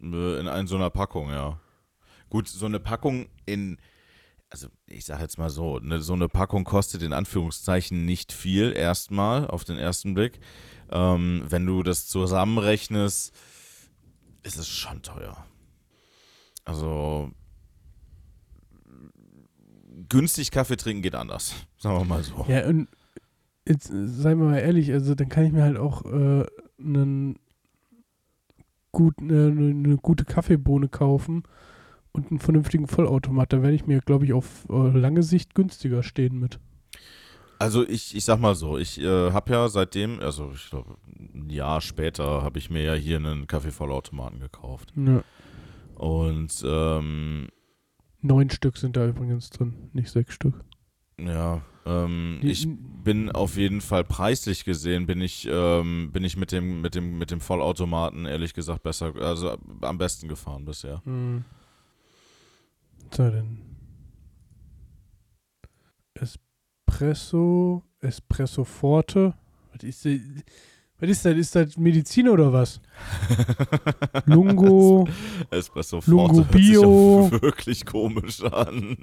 Speaker 2: äh, in ein, so einer Packung, ja. Gut, so eine Packung in, also ich sage jetzt mal so, ne, so eine Packung kostet in Anführungszeichen nicht viel erstmal auf den ersten Blick. Ähm, wenn du das zusammenrechnest, ist es schon teuer. Also günstig Kaffee trinken geht anders, sagen wir mal so.
Speaker 3: Ja, und jetzt äh, seien wir mal ehrlich, also dann kann ich mir halt auch äh, einen gut, eine, eine gute Kaffeebohne kaufen und einen vernünftigen Vollautomat. Da werde ich mir, glaube ich, auf äh, lange Sicht günstiger stehen mit.
Speaker 2: Also ich, ich sag mal so, ich äh, habe ja seitdem, also ich glaube ein Jahr später, habe ich mir ja hier einen Kaffeevollautomaten gekauft.
Speaker 3: Ja.
Speaker 2: Und ähm,
Speaker 3: Neun Stück sind da übrigens drin, nicht sechs Stück.
Speaker 2: Ja, ähm,
Speaker 3: Die-
Speaker 2: ich bin auf jeden Fall preislich gesehen, bin ich, ähm, bin ich mit dem, mit dem, mit dem Vollautomaten ehrlich gesagt besser, also am besten gefahren bisher.
Speaker 3: Hm. So, denn. Espresso, Espresso Forte. Was ist das? Was ist das? Ist das Medizin oder was? Lungo,
Speaker 2: Espresso
Speaker 3: Lungo
Speaker 2: Forte hört sich
Speaker 3: Bio.
Speaker 2: wirklich komisch an.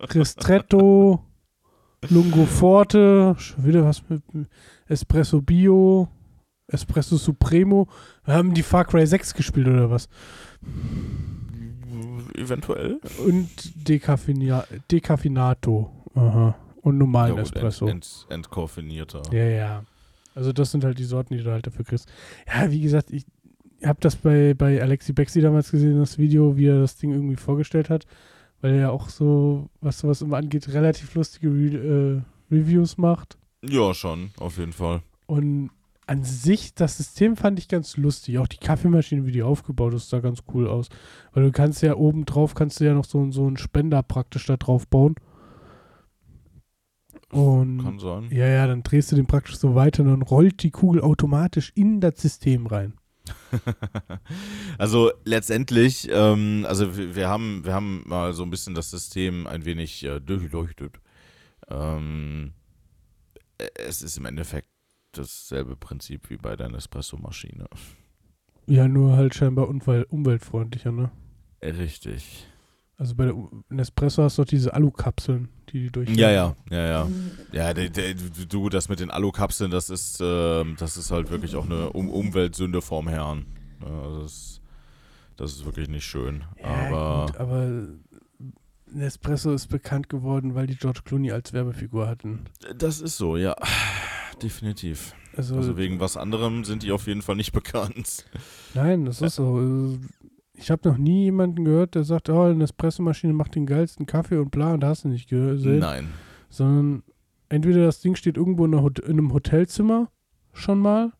Speaker 3: Ristretto, Lungo Forte, schon wieder was mit Espresso Bio, Espresso Supremo. Wir haben die Far Cry 6 gespielt oder was?
Speaker 2: Eventuell.
Speaker 3: Und Decaffeina Decaffeinato. Aha. Und normalen
Speaker 2: Ja,
Speaker 3: Espresso.
Speaker 2: Ent, ent, entkoffinierter.
Speaker 3: Ja, ja. Also das sind halt die Sorten, die du halt dafür kriegst. Ja, wie gesagt, ich habe das bei, bei Alexi Bexi damals gesehen, das Video, wie er das Ding irgendwie vorgestellt hat, weil er ja auch so, was sowas immer angeht, relativ lustige Re äh, Reviews macht.
Speaker 2: Ja, schon, auf jeden Fall.
Speaker 3: Und an sich, das System fand ich ganz lustig. Auch die Kaffeemaschine, wie die aufgebaut ist, sah ganz cool aus. Weil du kannst ja oben drauf, kannst du ja noch so, so einen Spender praktisch da drauf bauen. Und
Speaker 2: Kann sein.
Speaker 3: ja, ja, dann drehst du den praktisch so weiter und dann rollt die Kugel automatisch in das System rein.
Speaker 2: Also letztendlich, ähm, also wir, wir haben, wir haben mal so ein bisschen das System ein wenig äh, durchleuchtet. Ähm, äh, es ist im Endeffekt dasselbe Prinzip wie bei deiner Espresso-Maschine.
Speaker 3: Ja, nur halt scheinbar umwel umweltfreundlicher, ne?
Speaker 2: Äh, Richtig.
Speaker 3: Also bei der Nespresso hast du doch diese Alukapseln, die die durch.
Speaker 2: Ja, ja, ja, ja. Ja, der, der, du, das mit den Alukapseln, das ist, ähm, das ist halt wirklich auch eine um Umweltsünde vorm Herrn. Ja, das, ist, das ist wirklich nicht schön.
Speaker 3: Ja,
Speaker 2: Aber
Speaker 3: gut, aber Nespresso ist bekannt geworden, weil die George Clooney als Werbefigur hatten.
Speaker 2: das ist so, ja. Definitiv.
Speaker 3: Also,
Speaker 2: Also wegen was anderem sind die auf jeden Fall nicht bekannt.
Speaker 3: nein, das ist so. Also, Ich habe noch nie jemanden gehört, der sagt, oh, eine Nespresso-Maschine macht den geilsten Kaffee und bla und da hast du nicht gesehen.
Speaker 2: Nein.
Speaker 3: Sondern entweder das Ding steht irgendwo in, einer Hot in einem Hotelzimmer schon mal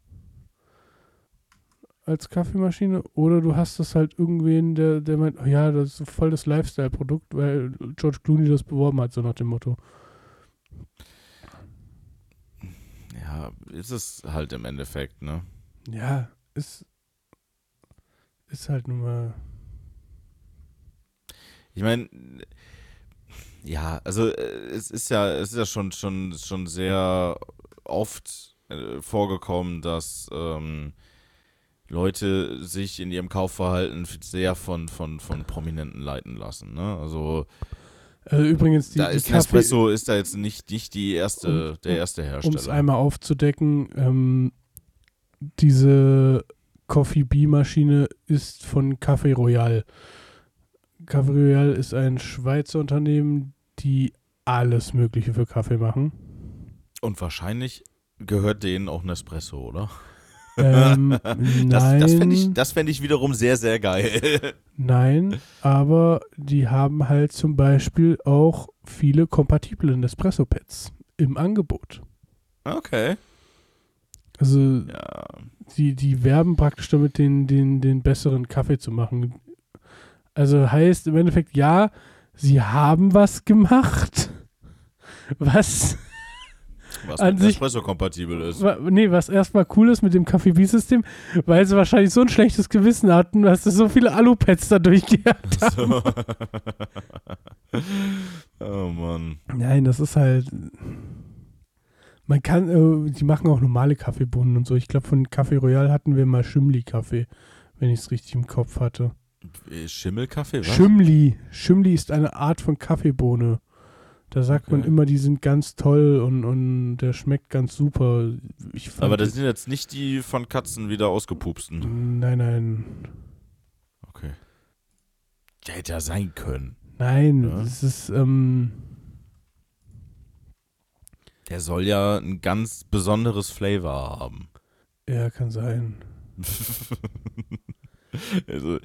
Speaker 3: als Kaffeemaschine oder du hast das halt irgendwen, der, der meint, oh ja, das ist voll das Lifestyle-Produkt, weil George Clooney das beworben hat, so nach dem Motto.
Speaker 2: Ja, ist es halt im Endeffekt, ne?
Speaker 3: Ja, ist, ist halt nun mal.
Speaker 2: Ich meine, ja, also äh, es ist ja, es ist ja schon, schon, schon sehr oft äh, vorgekommen, dass ähm, Leute sich in ihrem Kaufverhalten sehr von, von, von Prominenten leiten lassen. Ne? Also
Speaker 3: Äh, übrigens, die,
Speaker 2: da
Speaker 3: die
Speaker 2: ist
Speaker 3: Kaffee,
Speaker 2: Nespresso ist da jetzt nicht, nicht die erste,
Speaker 3: Um-
Speaker 2: der erste
Speaker 3: um es
Speaker 2: Hersteller.
Speaker 3: einmal aufzudecken, ähm, diese Coffee Bee Maschine ist von Café Royal. Café Royal ist ein Schweizer Unternehmen, die alles Mögliche für Kaffee machen.
Speaker 2: Und wahrscheinlich gehört denen auch Nespresso, oder?
Speaker 3: Ähm,
Speaker 2: Das,
Speaker 3: nein,
Speaker 2: das fände ich, das fänd ich wiederum sehr, sehr geil.
Speaker 3: nein, aber die haben halt zum Beispiel auch viele kompatible Nespresso-Pads im Angebot.
Speaker 2: okay.
Speaker 3: Also
Speaker 2: Ja.
Speaker 3: die, die werben praktisch damit, den, den, den besseren Kaffee zu machen. Also heißt im Endeffekt, ja, sie haben was gemacht, was,
Speaker 2: Was
Speaker 3: An sich-
Speaker 2: Nespresso-kompatibel ist.
Speaker 3: wa- nee, was erstmal cool ist mit dem Kaffee-Bee-System, weil sie wahrscheinlich so ein schlechtes Gewissen hatten, dass sie so viele Alupads da durchgejagt haben.
Speaker 2: So. oh Mann.
Speaker 3: Nein, das ist halt, man kann, äh, die machen auch normale Kaffeebohnen und so. Ich glaube, von Café Royal hatten wir mal Schimli-Kaffee, wenn ich es richtig im Kopf hatte.
Speaker 2: Äh, Schimmelkaffee, was?
Speaker 3: Schimli. Schimli ist eine Art von Kaffeebohne. Da sagt man
Speaker 2: Okay.
Speaker 3: immer, die sind ganz toll und, und der schmeckt ganz super.
Speaker 2: Aber das sind jetzt nicht die von Katzen wieder ausgepupsten.
Speaker 3: Nein, nein.
Speaker 2: Okay. Der hätte ja sein können.
Speaker 3: Nein,
Speaker 2: Ja.
Speaker 3: es ist, ähm,
Speaker 2: Der soll ja ein ganz besonderes Flavor haben.
Speaker 3: ja, kann sein.
Speaker 2: also,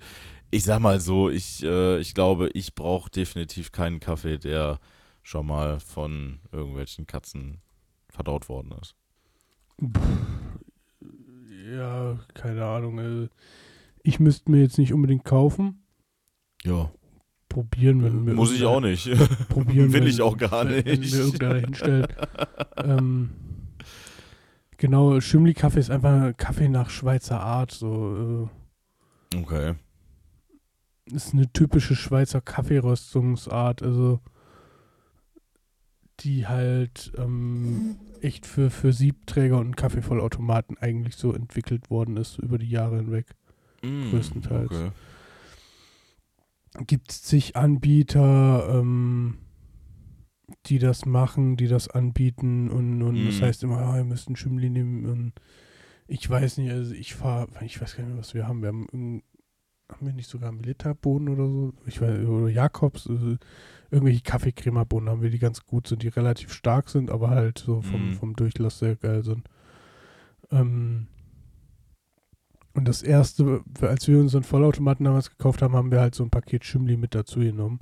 Speaker 2: ich sag mal so, ich, äh, ich glaube, ich brauche definitiv keinen Kaffee, der schon mal von irgendwelchen Katzen verdaut worden ist.
Speaker 3: Ja, keine Ahnung. äh, Ich müsste mir jetzt nicht unbedingt kaufen.
Speaker 2: Ja.
Speaker 3: probieren, wenn mir
Speaker 2: Muss ich auch nicht.
Speaker 3: probieren.
Speaker 2: Will
Speaker 3: wenn-
Speaker 2: ich auch gar
Speaker 3: wenn, Wenn
Speaker 2: nicht.
Speaker 3: mir irgendeiner hinstellt. ähm, genau, Schimli-Kaffee ist einfach Kaffee nach Schweizer Art. So,
Speaker 2: Okay.
Speaker 3: äh, ist eine typische Schweizer Kaffeeröstungsart. Also die halt ähm, echt für, für Siebträger und Kaffeevollautomaten eigentlich so entwickelt worden ist über die Jahre hinweg.
Speaker 2: Mm,
Speaker 3: Größtenteils.
Speaker 2: Okay.
Speaker 3: gibt es zig Anbieter, ähm, die das machen, die das anbieten und, und das
Speaker 2: Mhm.
Speaker 3: heißt immer, ah, ihr müsst einen Schimmli nehmen und ich weiß nicht, also ich fahre, ich weiß gar nicht was wir haben. Wir haben, irgend- haben wir nicht sogar Milita-Bohnen oder so? Ich weiß, oder Jakobs, also irgendwelche Kaffeecrema-Bohnen haben wir, die ganz gut sind, die relativ stark sind, aber halt so vom,
Speaker 2: Mhm.
Speaker 3: vom Durchlass sehr geil sind. Ähm, und das erste, als wir unseren Vollautomaten damals gekauft haben, haben wir halt so ein Paket Schimmli mit dazu genommen.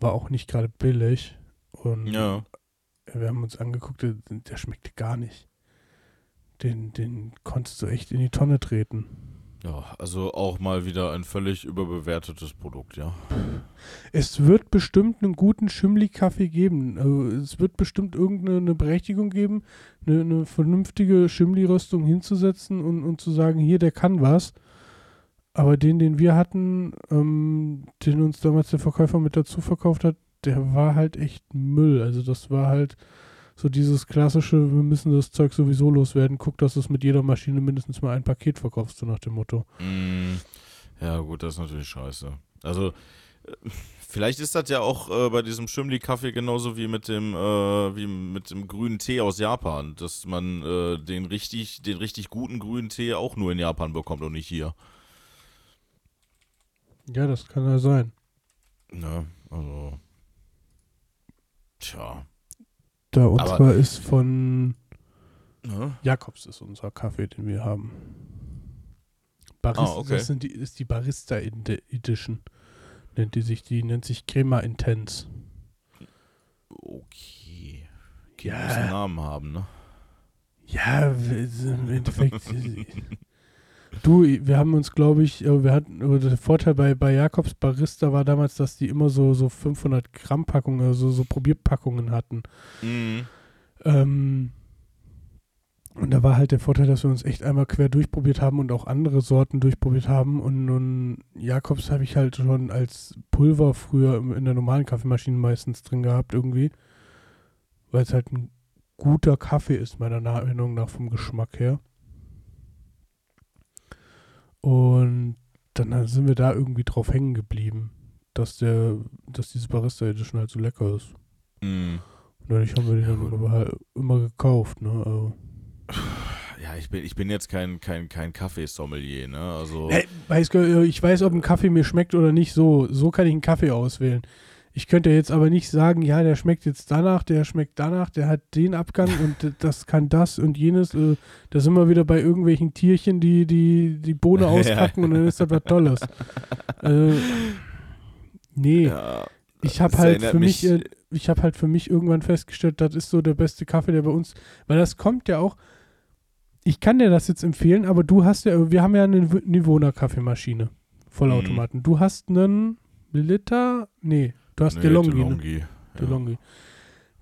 Speaker 3: War auch nicht gerade billig. Und
Speaker 2: Ja.
Speaker 3: wir haben uns angeguckt, der, der schmeckte gar nicht. Den, den konntest du echt in die Tonne treten.
Speaker 2: Ja, also auch mal wieder ein völlig überbewertetes Produkt, ja.
Speaker 3: Es wird bestimmt einen guten Schimmli-Kaffee geben. Also es wird bestimmt irgendeine eine Berechtigung geben, eine, eine vernünftige Schimmli-Röstung hinzusetzen und, und zu sagen, hier, der kann was. Aber den, den wir hatten, ähm, den uns damals der Verkäufer mit dazu verkauft hat, der war halt echt Müll. Also das war halt so dieses klassische, wir müssen das Zeug sowieso loswerden, guck, dass du es mit jeder Maschine mindestens mal ein Paket verkaufst, so nach dem Motto.
Speaker 2: Mm, ja, gut, das ist natürlich scheiße. Also, äh, vielleicht ist das ja auch äh, bei diesem Schimmli-Kaffee genauso wie mit dem, äh, wie mit dem grünen Tee aus Japan, dass man äh, den richtig, den richtig guten grünen Tee auch nur in Japan bekommt und nicht hier.
Speaker 3: Ja, das kann ja sein.
Speaker 2: Ne, also. Tja.
Speaker 3: Da und
Speaker 2: Aber-
Speaker 3: zwar ist von
Speaker 2: Ne?
Speaker 3: Jakobs ist unser Kaffee, den wir haben. Barista,
Speaker 2: Ah, okay.
Speaker 3: Das die, ist die Barista Edi- Edition. Nennt die sich, die nennt sich Crema Intense.
Speaker 2: Okay.
Speaker 3: Ja.
Speaker 2: Muss einen Namen haben, ne?
Speaker 3: Ja, im Endeffekt. du, wir haben uns, glaube ich, äh, wir hatten, aber der Vorteil bei, bei Jakobs Barista war damals, dass die immer so, so 500 Gramm Packungen, also so Probierpackungen hatten.
Speaker 2: Mhm.
Speaker 3: Ähm, und da war halt der Vorteil, dass wir uns echt einmal quer durchprobiert haben und auch andere Sorten durchprobiert haben. Und nun Jakobs habe ich halt schon als Pulver früher in der normalen Kaffeemaschine meistens drin gehabt irgendwie. Weil es halt ein guter Kaffee ist, meiner Erinnerung nach vom Geschmack her. Und dann sind wir da irgendwie drauf hängen geblieben, dass der, dass diese Barista Edition halt so lecker ist.
Speaker 2: Mhm.
Speaker 3: Und dadurch haben wir
Speaker 2: Ja,
Speaker 3: dann aber halt immer gekauft, ne? Also.
Speaker 2: Ja, ich bin, ich bin jetzt kein, kein, kein Kaffeesommelier, ne? Also.
Speaker 3: Gar- ich weiß, ob ein Kaffee mir schmeckt oder nicht. So, so kann ich einen Kaffee auswählen. Ich könnte jetzt aber nicht sagen, ja, der schmeckt jetzt danach, der schmeckt danach, der hat den Abgang und das kann das und jenes. Äh, da sind wir wieder bei irgendwelchen Tierchen, die die, die Bohne
Speaker 2: Ja.
Speaker 3: auspacken und dann ist das was Tolles. äh, nee,
Speaker 2: Ja,
Speaker 3: ich habe halt für mich,
Speaker 2: mich-
Speaker 3: äh, ich habe halt für mich irgendwann festgestellt, das ist so der beste Kaffee, der bei uns, weil das kommt ja auch. Ich kann dir das jetzt empfehlen, aber du hast ja, wir haben ja eine Nivona Kaffeemaschine, Vollautomaten. Du hast einen Liter, nee, du hast
Speaker 2: nee,
Speaker 3: DeLonghi. Ne?
Speaker 2: DeLonghi. Ja.
Speaker 3: DeLonghi.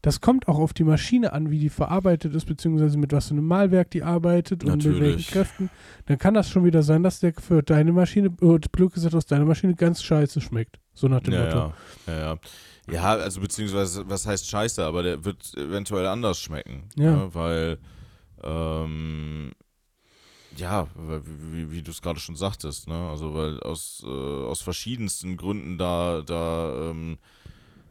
Speaker 3: Das kommt auch auf die Maschine an, wie die verarbeitet ist, beziehungsweise mit was für einem Malwerk die arbeitet und mit welchen
Speaker 2: Natürlich.
Speaker 3: Kräften. Dann kann das schon wieder sein, dass der für deine Maschine, äh, blöd gesagt aus deiner Maschine ganz scheiße schmeckt. So nach dem
Speaker 2: Ja,
Speaker 3: Motto.
Speaker 2: ja, ja, ja. Ja, also beziehungsweise, was heißt scheiße, aber der wird eventuell anders schmecken.
Speaker 3: Ja.
Speaker 2: Ne? Weil, ähm, ja, wie, wie du es gerade schon sagtest, ne? Also weil aus, äh, aus verschiedensten Gründen da, da ähm,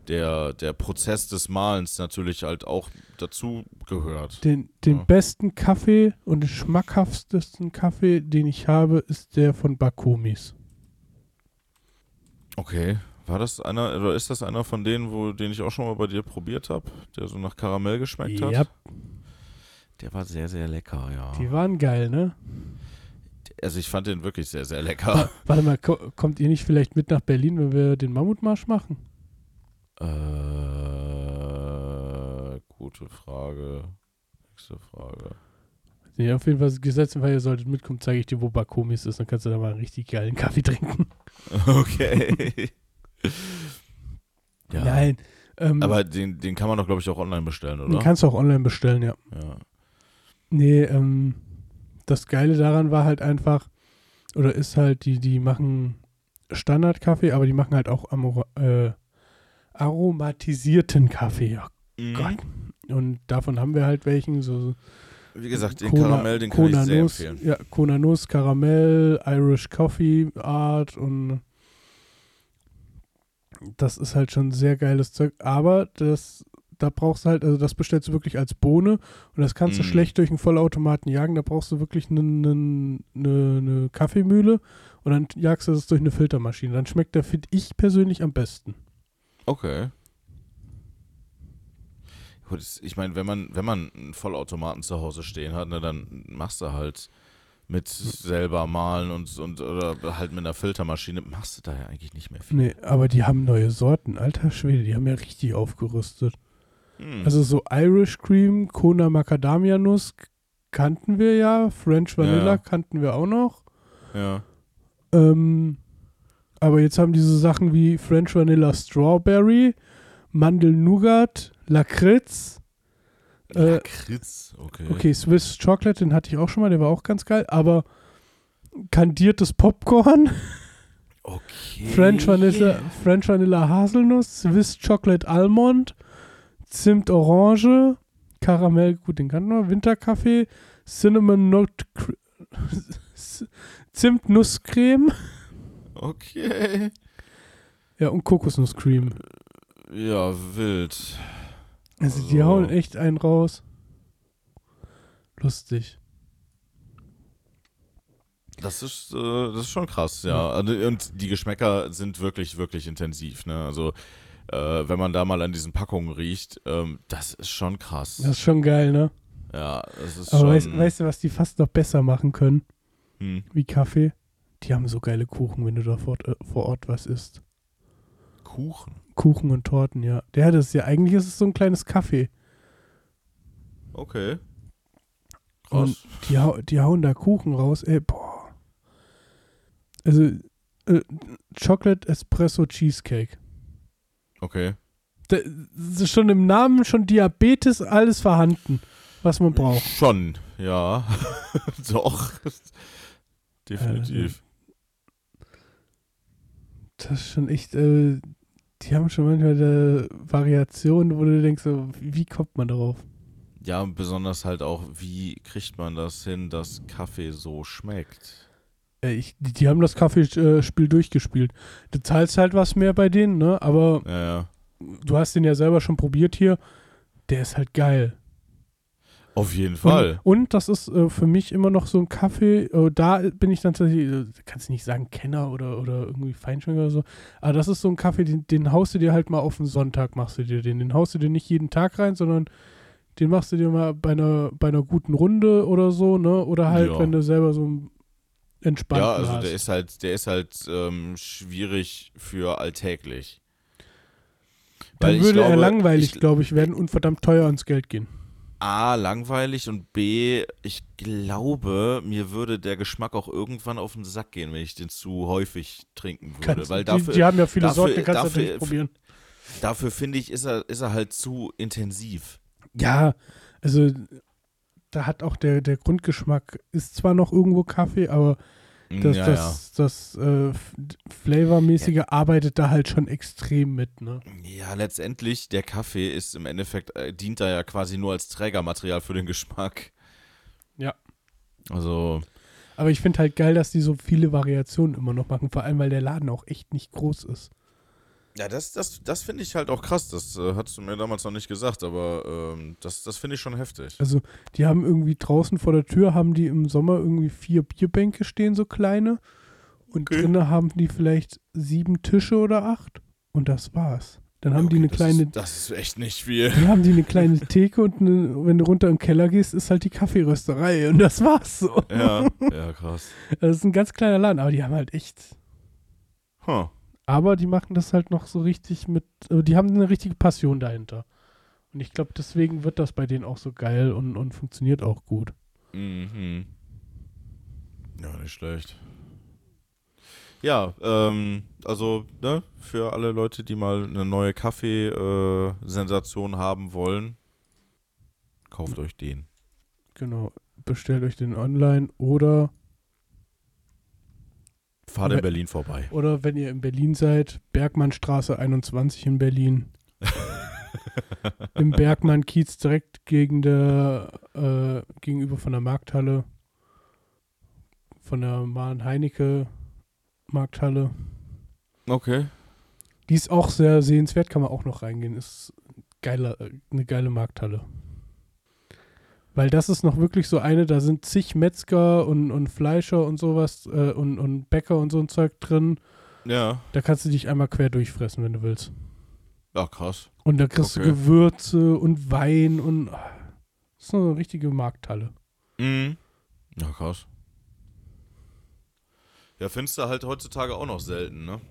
Speaker 2: der, der Prozess des Malens natürlich halt auch dazu gehört.
Speaker 3: Den, den
Speaker 2: Ja.
Speaker 3: besten Kaffee und den schmackhaftesten Kaffee, den ich habe, ist der von Bakumis.
Speaker 2: Okay. War das einer, oder ist das einer von denen, wo, den ich auch schon mal bei dir probiert habe, der so nach Karamell geschmeckt hat?
Speaker 3: Ja,
Speaker 2: Der war sehr, sehr lecker, ja.
Speaker 3: die waren geil, ne?
Speaker 2: Also ich fand den wirklich sehr, sehr lecker.
Speaker 3: Warte mal, ko kommt ihr nicht vielleicht mit nach Berlin, wenn wir den Mammutmarsch machen?
Speaker 2: äh, gute Frage. Nächste Frage.
Speaker 3: Nee, auf jeden Fall gesetzt, weil ihr solltet mitkommen, zeige ich dir, wo Bakumis ist, dann kannst du da mal einen richtig geilen Kaffee trinken.
Speaker 2: Okay. Ja.
Speaker 3: Nein. Ähm,
Speaker 2: Aber den, den kann man doch, glaube ich, auch online bestellen,
Speaker 3: den
Speaker 2: oder?
Speaker 3: kannst du auch online bestellen, ja.
Speaker 2: ja.
Speaker 3: Nee, ähm, das Geile daran war halt einfach, oder ist halt, die, die machen Standardkaffee, aber die machen halt auch amora- äh, aromatisierten Kaffee. Oh
Speaker 2: Mhm.
Speaker 3: Gott. Und davon haben wir halt welchen, so
Speaker 2: Wie gesagt, den
Speaker 3: Kona-
Speaker 2: Karamell, den kann ich
Speaker 3: Kona
Speaker 2: sehr
Speaker 3: Nuss,
Speaker 2: empfehlen.
Speaker 3: Ja, Kona Nuss, Karamell, Irish Coffee Art und das ist halt schon sehr geiles Zeug. Aber das, da brauchst du halt, also das bestellst du wirklich als Bohne und das kannst du
Speaker 2: Mm.
Speaker 3: schlecht durch einen Vollautomaten jagen. Da brauchst du wirklich eine ne, ne, Kaffeemühle und dann jagst du das durch eine Filtermaschine. Dann schmeckt der, finde ich persönlich, am besten.
Speaker 2: Okay. Gut, ich meine, wenn man, wenn man einen Vollautomaten zu Hause stehen hat, ne, dann machst du halt mit selber malen und, und oder halt mit einer Filtermaschine, machst du da ja eigentlich nicht mehr viel.
Speaker 3: Nee, aber die haben neue Sorten. Alter Schwede, die haben ja richtig aufgerüstet.
Speaker 2: Hm.
Speaker 3: Also so Irish Cream, Kona Macadamia Nuss kannten wir ja, French Vanilla
Speaker 2: Ja.
Speaker 3: kannten wir auch noch.
Speaker 2: ja.
Speaker 3: Ähm, aber jetzt haben diese Sachen wie French Vanilla Strawberry, Mandel Nougat, Lakritz. Äh,
Speaker 2: Lakritz, okay.
Speaker 3: okay, Swiss Chocolate, den hatte ich auch schon mal, der war auch ganz geil. Aber kandiertes Popcorn,
Speaker 2: Okay.
Speaker 3: French Vanilla, French Vanilla Haselnuss, Swiss Chocolate Almond, Zimt Orange, Karamell, gut, den kannten wir, Winterkaffee, Cinnamon Nut Cr- Zimt Nusscreme,
Speaker 2: Okay.
Speaker 3: ja, und Kokosnusscreme.
Speaker 2: Ja, wild.
Speaker 3: Also, die
Speaker 2: Also-
Speaker 3: hauen echt einen raus. Lustig.
Speaker 2: Das ist, äh, das ist schon krass, ja. Also, Und die Geschmäcker sind wirklich, wirklich intensiv. Ne? Also, äh, wenn man da mal an diesen Packungen riecht, ähm, das ist schon krass.
Speaker 3: Das ist schon geil, ne?
Speaker 2: ja, das ist
Speaker 3: Aber
Speaker 2: schon.
Speaker 3: weißt, weißt du, was die fast noch besser machen können?
Speaker 2: hm,
Speaker 3: Wie Kaffee? Die haben so geile Kuchen, wenn du da vor, äh, vor Ort was isst.
Speaker 2: Kuchen.
Speaker 3: Kuchen und Torten, ja. Der das ist ja, eigentlich ist es so ein kleines Kaffee.
Speaker 2: Okay.
Speaker 3: Und
Speaker 2: Krass.
Speaker 3: die, hau die hauen da Kuchen raus, ey, boah. Also, äh, Chocolate Espresso Cheesecake.
Speaker 2: Okay.
Speaker 3: Da das ist schon im Namen schon Diabetes alles vorhanden, was man braucht.
Speaker 2: Schon, ja. Doch. Definitiv.
Speaker 3: Das ist schon echt, äh, die haben schon manchmal äh, Variationen, wo du denkst, so, wie kommt man darauf?
Speaker 2: Ja, besonders halt auch, wie kriegt man das hin, dass Kaffee so schmeckt?
Speaker 3: Äh, ich, die, die haben das Kaffeespiel durchgespielt. Du zahlst halt was mehr bei denen, ne? Aber
Speaker 2: Ja, ja.
Speaker 3: du hast den ja selber schon probiert hier. Der ist halt geil.
Speaker 2: Auf jeden Fall.
Speaker 3: Und, und das ist äh, für mich immer noch so ein Kaffee. Äh, da bin ich dann tatsächlich, äh, kannst du nicht sagen Kenner oder, oder irgendwie Feinschmecker oder so. Aber das ist so ein Kaffee, den, den haust du dir halt mal auf den Sonntag, machst du dir den. Den haust du dir nicht jeden Tag rein, sondern den machst du dir mal bei einer, bei einer guten Runde oder so, ne? Oder halt,
Speaker 2: Ja.
Speaker 3: wenn du selber so einen entspannten
Speaker 2: Ja, also
Speaker 3: hast.
Speaker 2: der ist halt, der ist halt ähm, schwierig für alltäglich.
Speaker 3: dann
Speaker 2: ich
Speaker 3: würde er
Speaker 2: glaube,
Speaker 3: langweilig,
Speaker 2: ich-
Speaker 3: glaube ich, werden und verdammt teuer ans Geld gehen.
Speaker 2: A, langweilig und B, ich glaube, mir würde der Geschmack auch irgendwann auf den Sack gehen, wenn ich den zu häufig trinken würde.
Speaker 3: Kannst,
Speaker 2: weil
Speaker 3: die,
Speaker 2: dafür,
Speaker 3: die haben ja viele
Speaker 2: dafür-
Speaker 3: Sorten, kannst du
Speaker 2: dafür-
Speaker 3: natürlich probieren.
Speaker 2: dafür finde ich, ist er, ist er halt zu intensiv.
Speaker 3: Ja, also da hat auch der, der Grundgeschmack, ist zwar noch irgendwo Kaffee, aber das,
Speaker 2: ja,
Speaker 3: das, das äh, F- Flavormäßige arbeitet da halt schon extrem mit, ne?
Speaker 2: ja. ja, letztendlich, der Kaffee ist im Endeffekt, äh, dient da ja quasi nur als Trägermaterial für den Geschmack.
Speaker 3: Ja.
Speaker 2: Also,
Speaker 3: Aber ich finde halt geil, dass die so viele Variationen immer noch machen, vor allem weil der Laden auch echt nicht groß ist.
Speaker 2: Ja, das, das, das finde ich halt auch krass. Das äh, hattest du mir damals noch nicht gesagt, aber ähm, das, das finde ich schon heftig.
Speaker 3: Also die haben irgendwie draußen vor der Tür, haben die im Sommer irgendwie vier Bierbänke stehen, so kleine. Und
Speaker 2: Okay.
Speaker 3: drinnen haben die vielleicht sieben Tische oder acht. Und das war's. Dann haben die
Speaker 2: Okay,
Speaker 3: eine
Speaker 2: das
Speaker 3: kleine
Speaker 2: Ist, das ist echt nicht viel.
Speaker 3: Dann haben die eine kleine Theke und eine, wenn du runter im Keller gehst, ist halt die Kaffeerösterei und das war's so.
Speaker 2: Ja, ja, krass.
Speaker 3: Das ist ein ganz kleiner Laden, aber die haben halt echt.
Speaker 2: Huh.
Speaker 3: Aber die machen das halt noch so richtig mit. äh, Die haben eine richtige Passion dahinter. Und ich glaube, deswegen wird das bei denen auch so geil und, und funktioniert auch gut.
Speaker 2: Mhm. Ja, nicht schlecht. Ja, ähm, also, ne, für alle Leute, die mal eine neue Kaffee-Sensation haben wollen, kauft euch den.
Speaker 3: Genau. Bestellt euch den online oder,
Speaker 2: Fahrt in Berlin vorbei.
Speaker 3: oder wenn ihr in Berlin seid, Bergmannstraße 21 in Berlin. Im Bergmann-Kiez direkt gegen der, äh, gegenüber von der Markthalle. Von der Mahn-Heinecke Markthalle.
Speaker 2: Okay.
Speaker 3: Die ist auch sehr sehenswert, kann man auch noch reingehen. Ist geiler, äh, eine geile Markthalle. Weil das ist noch wirklich so eine, da sind zig Metzger und, und Fleischer und sowas äh, und, und Bäcker und so ein Zeug drin.
Speaker 2: Ja.
Speaker 3: Da kannst du dich einmal quer durchfressen, wenn du willst.
Speaker 2: Ja, krass.
Speaker 3: Und da kriegst
Speaker 2: Okay.
Speaker 3: du Gewürze und Wein und ah, das ist eine richtige Markthalle.
Speaker 2: Mhm. Ja, krass. Ja, findest du halt heutzutage auch noch selten, ne?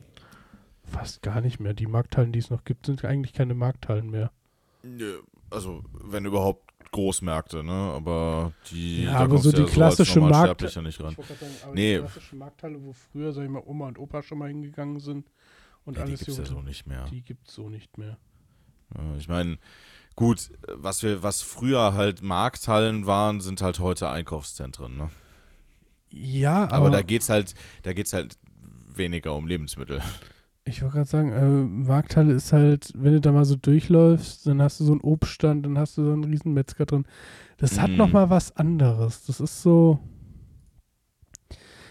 Speaker 3: Fast gar nicht mehr. Die Markthallen, die es noch gibt, sind eigentlich keine Markthallen mehr.
Speaker 2: Nö, Also, wenn überhaupt Großmärkte, ne? Aber die.
Speaker 3: Ja,
Speaker 2: da
Speaker 3: aber so die
Speaker 2: als
Speaker 3: klassische Markt-
Speaker 2: Normalsterblicher nicht ran.
Speaker 3: Sagen, aber
Speaker 2: Nee.
Speaker 3: die klassische Markthalle, wo früher, sag ich mal, Oma und Opa schon mal hingegangen sind und
Speaker 2: Ja, die
Speaker 3: alles
Speaker 2: gibt's ja so nicht mehr.
Speaker 3: Die gibt es so nicht mehr.
Speaker 2: Ja, ich meine, gut, was wir, was früher halt Markthallen waren, sind halt heute Einkaufszentren, ne?
Speaker 3: Ja,
Speaker 2: Aber,
Speaker 3: aber,
Speaker 2: da geht's halt, da geht's halt weniger um Lebensmittel.
Speaker 3: Ich wollte gerade sagen, äh, Markthalle ist halt, wenn du da mal so durchläufst, dann hast du so einen Obststand, dann hast du so einen riesen Metzger drin. Das hat
Speaker 2: Mhm.
Speaker 3: noch mal was anderes. Das ist so.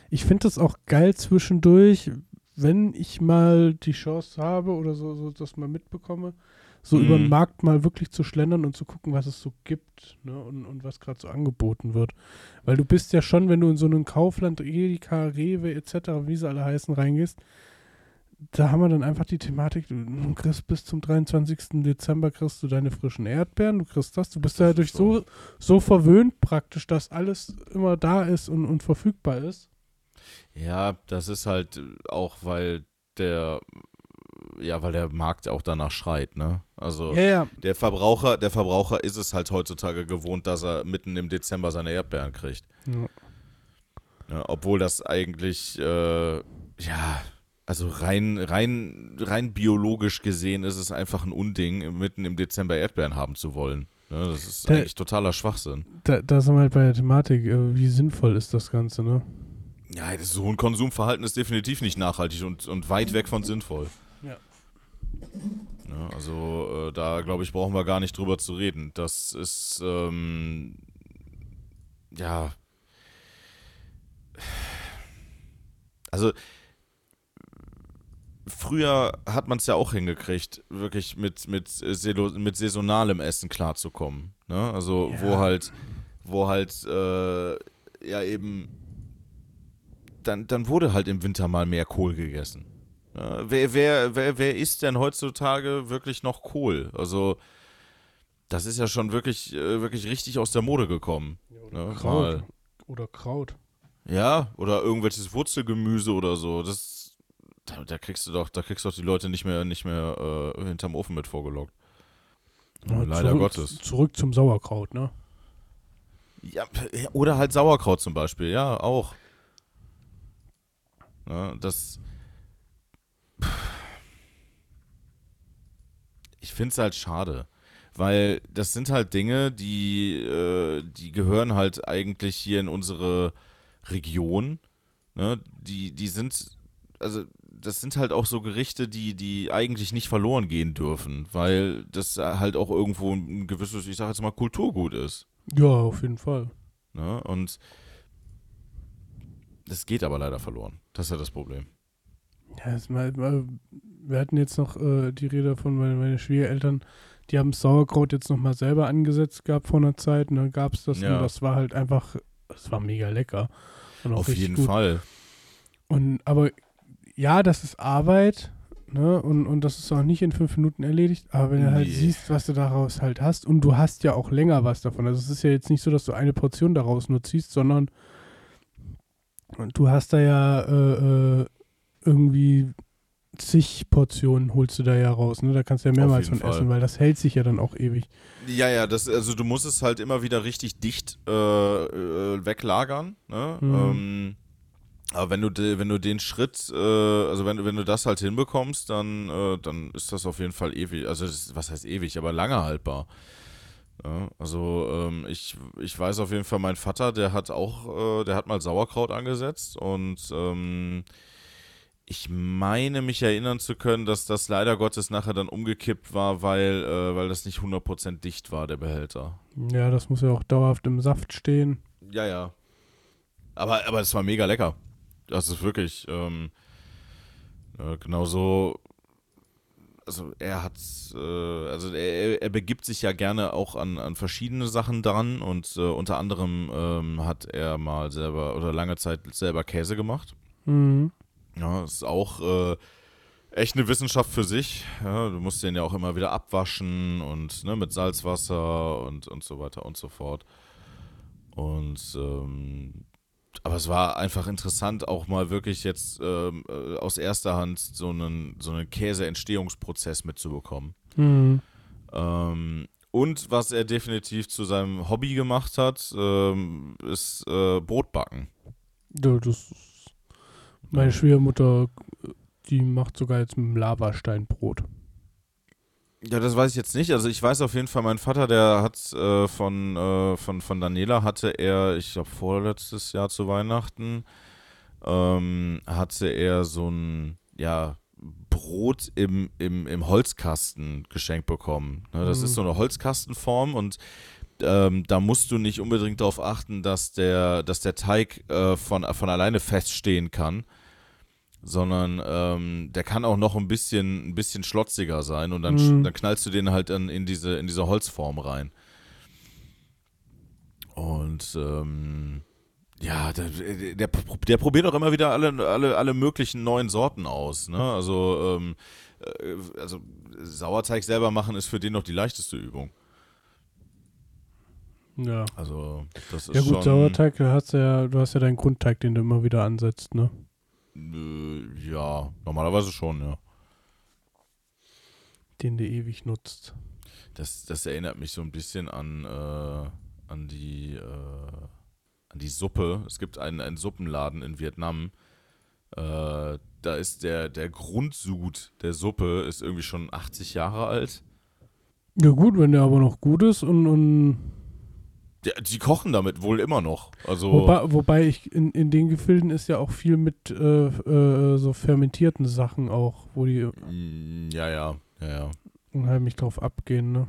Speaker 3: Ich finde das auch geil zwischendurch, wenn ich mal die Chance habe oder so, so das mal mitbekomme, so
Speaker 2: Mhm.
Speaker 3: über den Markt mal wirklich zu schlendern und zu gucken, was es so gibt ne, und, und was gerade so angeboten wird. Weil du bist ja schon, wenn du in so einen Kaufland, Edeka, Rewe etc., wie sie alle heißen, reingehst, da haben wir dann einfach die Thematik, du, kriegst bis zum 23. Dezember kriegst du deine frischen Erdbeeren, du kriegst das, du bist ja dadurch so, so verwöhnt praktisch, dass alles immer da ist und, und verfügbar ist.
Speaker 2: Ja, das ist halt äh, auch, weil der, ja, weil der Markt auch danach schreit, ne? Also
Speaker 3: ja.
Speaker 2: der Verbraucher, der Verbraucher ist es halt heutzutage gewohnt, dass er mitten im Dezember seine Erdbeeren kriegt.
Speaker 3: ja.
Speaker 2: Ja, obwohl das eigentlich, äh, ja, also rein, rein, rein biologisch gesehen ist es einfach ein Unding, mitten im Dezember Erdbeeren haben zu wollen. Ne, das ist
Speaker 3: Da-
Speaker 2: eigentlich totaler Schwachsinn.
Speaker 3: Da, da sind wir halt bei der Thematik, äh, wie sinnvoll ist das Ganze, ne?
Speaker 2: Ja, das, so ein Konsumverhalten ist definitiv nicht nachhaltig und, und weit weg von sinnvoll.
Speaker 3: Ja.
Speaker 2: Ja, also äh, da, glaube ich, brauchen wir gar nicht drüber zu reden. Das ist, ähm, ja, also früher hat man es ja auch hingekriegt, wirklich mit, mit, äh, mit saisonalem Essen klarzukommen. Ne? Also wo
Speaker 3: Ja.
Speaker 2: halt, wo halt, äh, ja eben, dann, dann wurde halt im Winter mal mehr Kohl gegessen. Ja, wer, wer, wer, wer isst denn heutzutage wirklich noch Kohl? Also, das ist ja schon wirklich, äh, wirklich richtig aus der Mode gekommen.
Speaker 3: oder
Speaker 2: Ja,
Speaker 3: Kraut. Oder Kraut.
Speaker 2: Ja, oder irgendwelches Wurzelgemüse oder so. Das, da, da kriegst du doch, da kriegst du doch die Leute nicht mehr, nicht mehr äh, hinterm Ofen mit vorgelockt.
Speaker 3: Ja,
Speaker 2: Leider
Speaker 3: zurück,
Speaker 2: Gottes.
Speaker 3: Zurück zum Sauerkraut, ne?
Speaker 2: Ja, oder halt Sauerkraut zum Beispiel, ja, auch. Ja, das. Ich finde es halt schade, weil das sind halt Dinge, die, äh, die gehören halt eigentlich hier in unsere Region. Ne? Die, die sind, also das sind halt auch so Gerichte, die, die eigentlich nicht verloren gehen dürfen, weil das halt auch irgendwo ein gewisses, ich sag jetzt mal, Kulturgut ist.
Speaker 3: Ja, auf jeden Fall.
Speaker 2: Ne? Und das geht aber leider verloren. Das ist ja das Problem.
Speaker 3: Ja, ist mal, mal, wir hatten jetzt noch äh, die Rede von meinen meine Schwiegereltern, die haben das Sauerkraut jetzt nochmal selber angesetzt gehabt vor einer Zeit und dann gab es das
Speaker 2: Ja.
Speaker 3: und das war halt einfach, das war mega lecker.
Speaker 2: Auf jeden
Speaker 3: gut.
Speaker 2: Fall.
Speaker 3: Und aber ja, das ist Arbeit, ne? Und, und das ist auch nicht in fünf Minuten erledigt, aber wenn du halt
Speaker 2: Nee.
Speaker 3: siehst, was du daraus halt hast, und du hast ja auch länger was davon. Also es ist ja jetzt nicht so, dass du eine Portion daraus nur ziehst, sondern du hast da ja äh, äh, irgendwie zig Portionen holst du da ja raus, ne? Da kannst du ja mehrmals von
Speaker 2: Fall.
Speaker 3: essen, weil das hält sich ja dann auch ewig.
Speaker 2: Ja, ja, das, also du musst es halt immer wieder richtig dicht äh, äh, weglagern. Ne?
Speaker 3: Mhm.
Speaker 2: Ähm, Aber wenn du, de, wenn du den Schritt, äh, also wenn, wenn du das halt hinbekommst, dann, äh, dann ist das auf jeden Fall ewig, also das, was heißt ewig, aber lange haltbar. Ja, also ähm, ich, ich weiß auf jeden Fall, mein Vater, der hat auch, äh, der hat mal Sauerkraut angesetzt und ähm, ich meine mich erinnern zu können, dass das leider Gottes nachher dann umgekippt war, weil, äh, weil das nicht 100% dicht war, der Behälter.
Speaker 3: Ja, das muss ja auch dauerhaft im Saft stehen.
Speaker 2: Ja, ja. Aber, aber es war mega lecker. Das ist wirklich, ähm, äh, genau so. Also er hat, äh, also er, er begibt sich ja gerne auch an, an verschiedene Sachen dran und äh, unter anderem ähm, hat er mal selber oder lange Zeit selber Käse gemacht.
Speaker 3: Mhm.
Speaker 2: Ja, ist auch äh, echt eine Wissenschaft für sich. Ja, du musst den ja auch immer wieder abwaschen und ne, mit Salzwasser und, und so weiter und so fort. Und ähm, aber es war einfach interessant, auch mal wirklich jetzt ähm, äh, aus erster Hand so einen, so einen Käseentstehungsprozess mitzubekommen.
Speaker 3: Mhm.
Speaker 2: Ähm, und was er definitiv zu seinem Hobby gemacht hat, ähm, ist äh, Brotbacken.
Speaker 3: Ja, das ist meine Schwiegermutter, die macht sogar jetzt mit dem Lavasteinbrot.
Speaker 2: Ja, das weiß ich jetzt nicht. Also ich weiß auf jeden Fall, mein Vater, der hat äh, von, äh, von, von Daniela hatte er, ich glaube vorletztes Jahr zu Weihnachten, ähm, hatte er so ein, ja, Brot im, im, im Holzkasten geschenkt bekommen. Ne, das
Speaker 3: Mhm.
Speaker 2: ist so eine Holzkastenform und ähm, da musst du nicht unbedingt darauf achten, dass der, dass der Teig äh, von, von alleine feststehen kann, sondern ähm, der kann auch noch ein bisschen, ein bisschen schlotziger sein und dann,
Speaker 3: Mhm.
Speaker 2: dann knallst du den halt dann in diese, in diese Holzform rein. Und ähm, ja, der, der, der probiert auch immer wieder alle, alle, alle möglichen neuen Sorten aus. Ne? Also, ähm, äh, also Sauerteig selber machen ist für den noch die leichteste Übung.
Speaker 3: Ja.
Speaker 2: Also das ist
Speaker 3: Ja gut,
Speaker 2: schon,
Speaker 3: Sauerteig, da hast du ja, du hast ja deinen Grundteig, den du immer wieder ansetzt, ne?
Speaker 2: Äh, ja, normalerweise schon, ja.
Speaker 3: Den du ewig nutzt.
Speaker 2: Das, das erinnert mich so ein bisschen an, äh, an die äh, an die Suppe. Es gibt einen, einen Suppenladen in Vietnam. Äh, da ist der, der Grundsud der Suppe ist irgendwie schon 80 Jahre alt.
Speaker 3: Ja gut, wenn der aber noch gut ist und, und
Speaker 2: Die, kochen damit wohl immer noch. Also
Speaker 3: wobei, wobei ich in, in den Gefilden ist ja auch viel mit äh, äh, so fermentierten Sachen auch, wo die
Speaker 2: mm, ja, ja, ja, ja.
Speaker 3: unheimlich drauf abgehen, ne?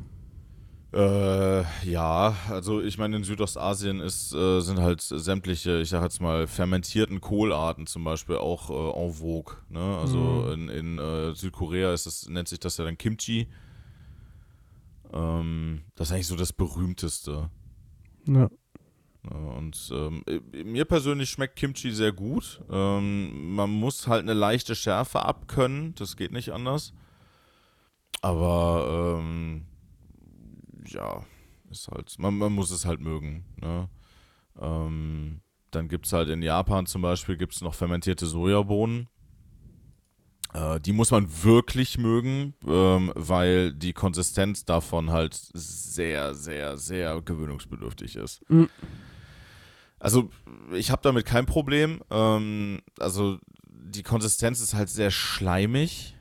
Speaker 2: Äh, ja, also ich meine, in Südostasien ist, äh, sind halt sämtliche, ich sag jetzt mal, fermentierten Kohlarten zum Beispiel auch äh, en vogue. Ne? Also
Speaker 3: Mhm.
Speaker 2: in, in äh, Südkorea ist das, nennt sich das ja dann Kimchi. Ähm, das ist eigentlich so das berühmteste.
Speaker 3: Ja.
Speaker 2: Und ähm, äh, mir persönlich schmeckt Kimchi sehr gut. Ähm, man muss halt eine leichte Schärfe abkönnen, das geht nicht anders. Aber ähm, ja, ist halt, man, man muss es halt mögen. Ne? Ähm, dann gibt es halt in Japan zum Beispiel gibt's noch fermentierte Sojabohnen. Äh, die muss man wirklich mögen, ähm, weil die Konsistenz davon halt sehr, sehr, sehr gewöhnungsbedürftig ist.
Speaker 3: Mhm.
Speaker 2: Also, ich habe damit kein Problem. Ähm, also, die Konsistenz ist halt sehr schleimig.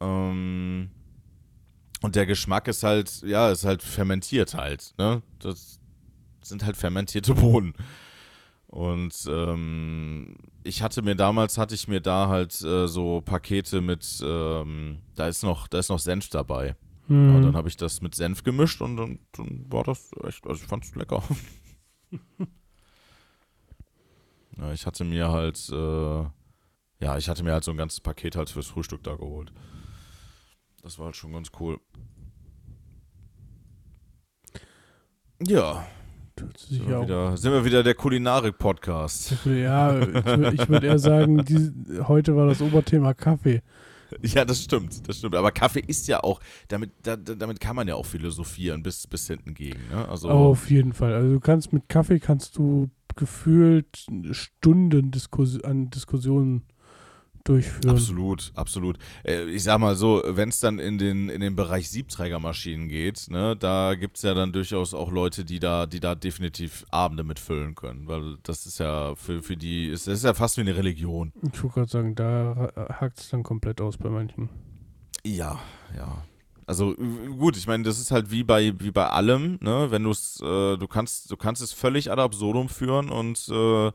Speaker 2: Ähm, und der Geschmack ist halt, ja, ist halt fermentiert halt. Ne? Das sind halt fermentierte Bohnen. Und ähm, ich hatte mir damals, hatte ich mir da halt äh, so Pakete mit, ähm, da ist noch, da ist noch Senf dabei. Ja,
Speaker 3: Mhm.
Speaker 2: dann habe ich das mit Senf gemischt und dann, dann war das echt, also ich fand es lecker. ja, ich hatte mir halt, äh, ja, ich hatte mir halt so ein ganzes Paket halt fürs Frühstück da geholt. Das war halt schon ganz cool. Ja, sind wir, wieder, sind wir wieder der Kulinarik-Podcast.
Speaker 3: Ja, ich würde würd eher sagen, die, heute war das Oberthema Kaffee.
Speaker 2: Ja, das stimmt, das stimmt. Aber Kaffee ist ja auch, damit, da, da- damit kann man ja auch philosophieren bis, bis hinten gegen. Ne? Also,
Speaker 3: Auf jeden Fall. Also du kannst mit Kaffee kannst du gefühlt Stunden Diskus an Diskussionen durchführen.
Speaker 2: Absolut, absolut. Äh, Ich sag mal so, wenn es dann in den, in den Bereich Siebträgermaschinen geht, ne, da gibt es ja dann durchaus auch Leute, die da, die da definitiv Abende mitfüllen können. Weil das ist ja für, für die, ist, das ist ja fast wie eine Religion.
Speaker 3: Ich wollte gerade sagen, da hakt es dann komplett aus bei manchen.
Speaker 2: Ja, ja. Also gut, ich meine, das ist halt wie bei wie bei allem, ne? Wenn du es, äh, du kannst, du kannst es völlig ad absurdum führen und äh,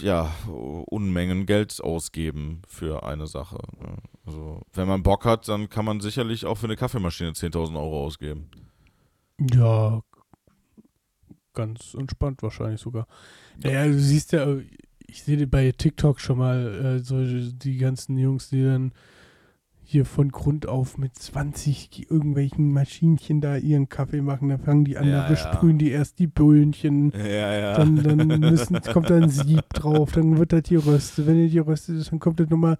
Speaker 2: ja, Unmengen Geld ausgeben für eine Sache. Ne? Also wenn man Bock hat, dann kann man sicherlich auch für eine Kaffeemaschine 10.000 Euro ausgeben.
Speaker 3: Ja, ganz entspannt wahrscheinlich sogar. Naja, du siehst ja, ich sehe bei TikTok schon mal äh, so die ganzen Jungs, die dann hier von Grund auf mit 20 irgendwelchen Maschinchen da ihren Kaffee machen. Da fangen die an,
Speaker 2: Ja,
Speaker 3: da besprühen die erst die Böhnchen.
Speaker 2: Ja, ja.
Speaker 3: Dann, dann müssen, kommt da ein Sieb drauf, dann wird das geröstet. Wenn das geröstet ist, dann kommt das nochmal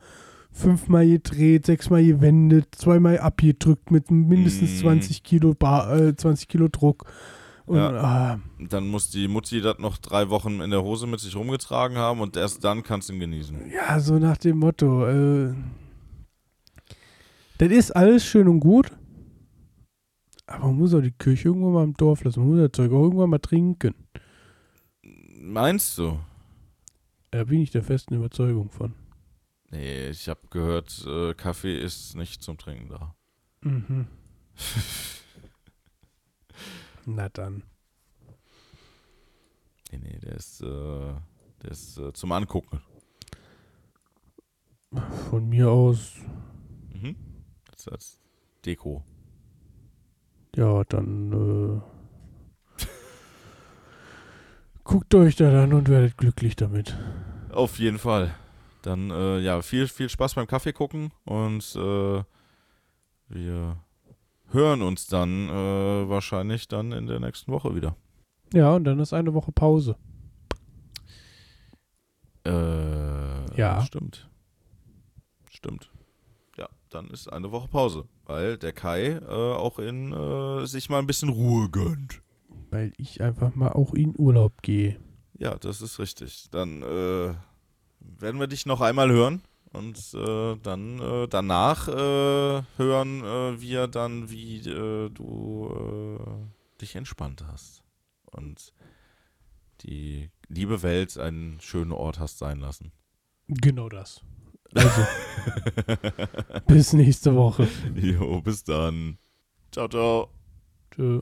Speaker 3: fünfmal gedreht, sechsmal gewendet, zweimal abgedrückt mit mindestens
Speaker 2: Mm.
Speaker 3: 20 Kilo Bar, äh, 20 Kilo Druck. Und ah,
Speaker 2: Dann muss die Mutti das noch drei Wochen in der Hose mit sich rumgetragen haben und erst dann kannst du ihn genießen.
Speaker 3: ja, so nach dem Motto, äh, das ist alles schön und gut, aber man muss auch die Kirche irgendwann mal im Dorf lassen. Man muss das Zeug auch irgendwann mal trinken.
Speaker 2: Meinst du?
Speaker 3: Da bin ich der festen Überzeugung von.
Speaker 2: Nee, ich habe gehört, äh, Kaffee ist nicht zum Trinken da.
Speaker 3: Mhm. Na dann.
Speaker 2: Nee, nee, der ist, äh, der ist äh, zum Angucken.
Speaker 3: Von mir aus,
Speaker 2: Mhm. Ist als Deko.
Speaker 3: ja, dann äh, guckt euch das an und werdet glücklich damit.
Speaker 2: Auf jeden Fall. Dann, äh, ja, viel, viel Spaß beim Kaffee gucken und äh, wir hören uns dann äh, wahrscheinlich dann in der nächsten Woche wieder.
Speaker 3: Ja, und dann ist eine Woche Pause.
Speaker 2: Äh,
Speaker 3: Ja.
Speaker 2: Stimmt. Stimmt. Dann ist eine Woche Pause, weil der Kai äh, auch in äh, sich mal ein bisschen Ruhe gönnt.
Speaker 3: Weil ich einfach mal auch in Urlaub gehe.
Speaker 2: Ja, das ist richtig. Dann äh, werden wir dich noch einmal hören und äh, dann äh, danach äh, hören wir dann, wie du dich entspannt hast und die liebe Welt einen schönen Ort hast sein lassen.
Speaker 3: Genau das. Also, bis nächste Woche.
Speaker 2: jo, bis dann. Ciao, ciao.
Speaker 3: Tschö.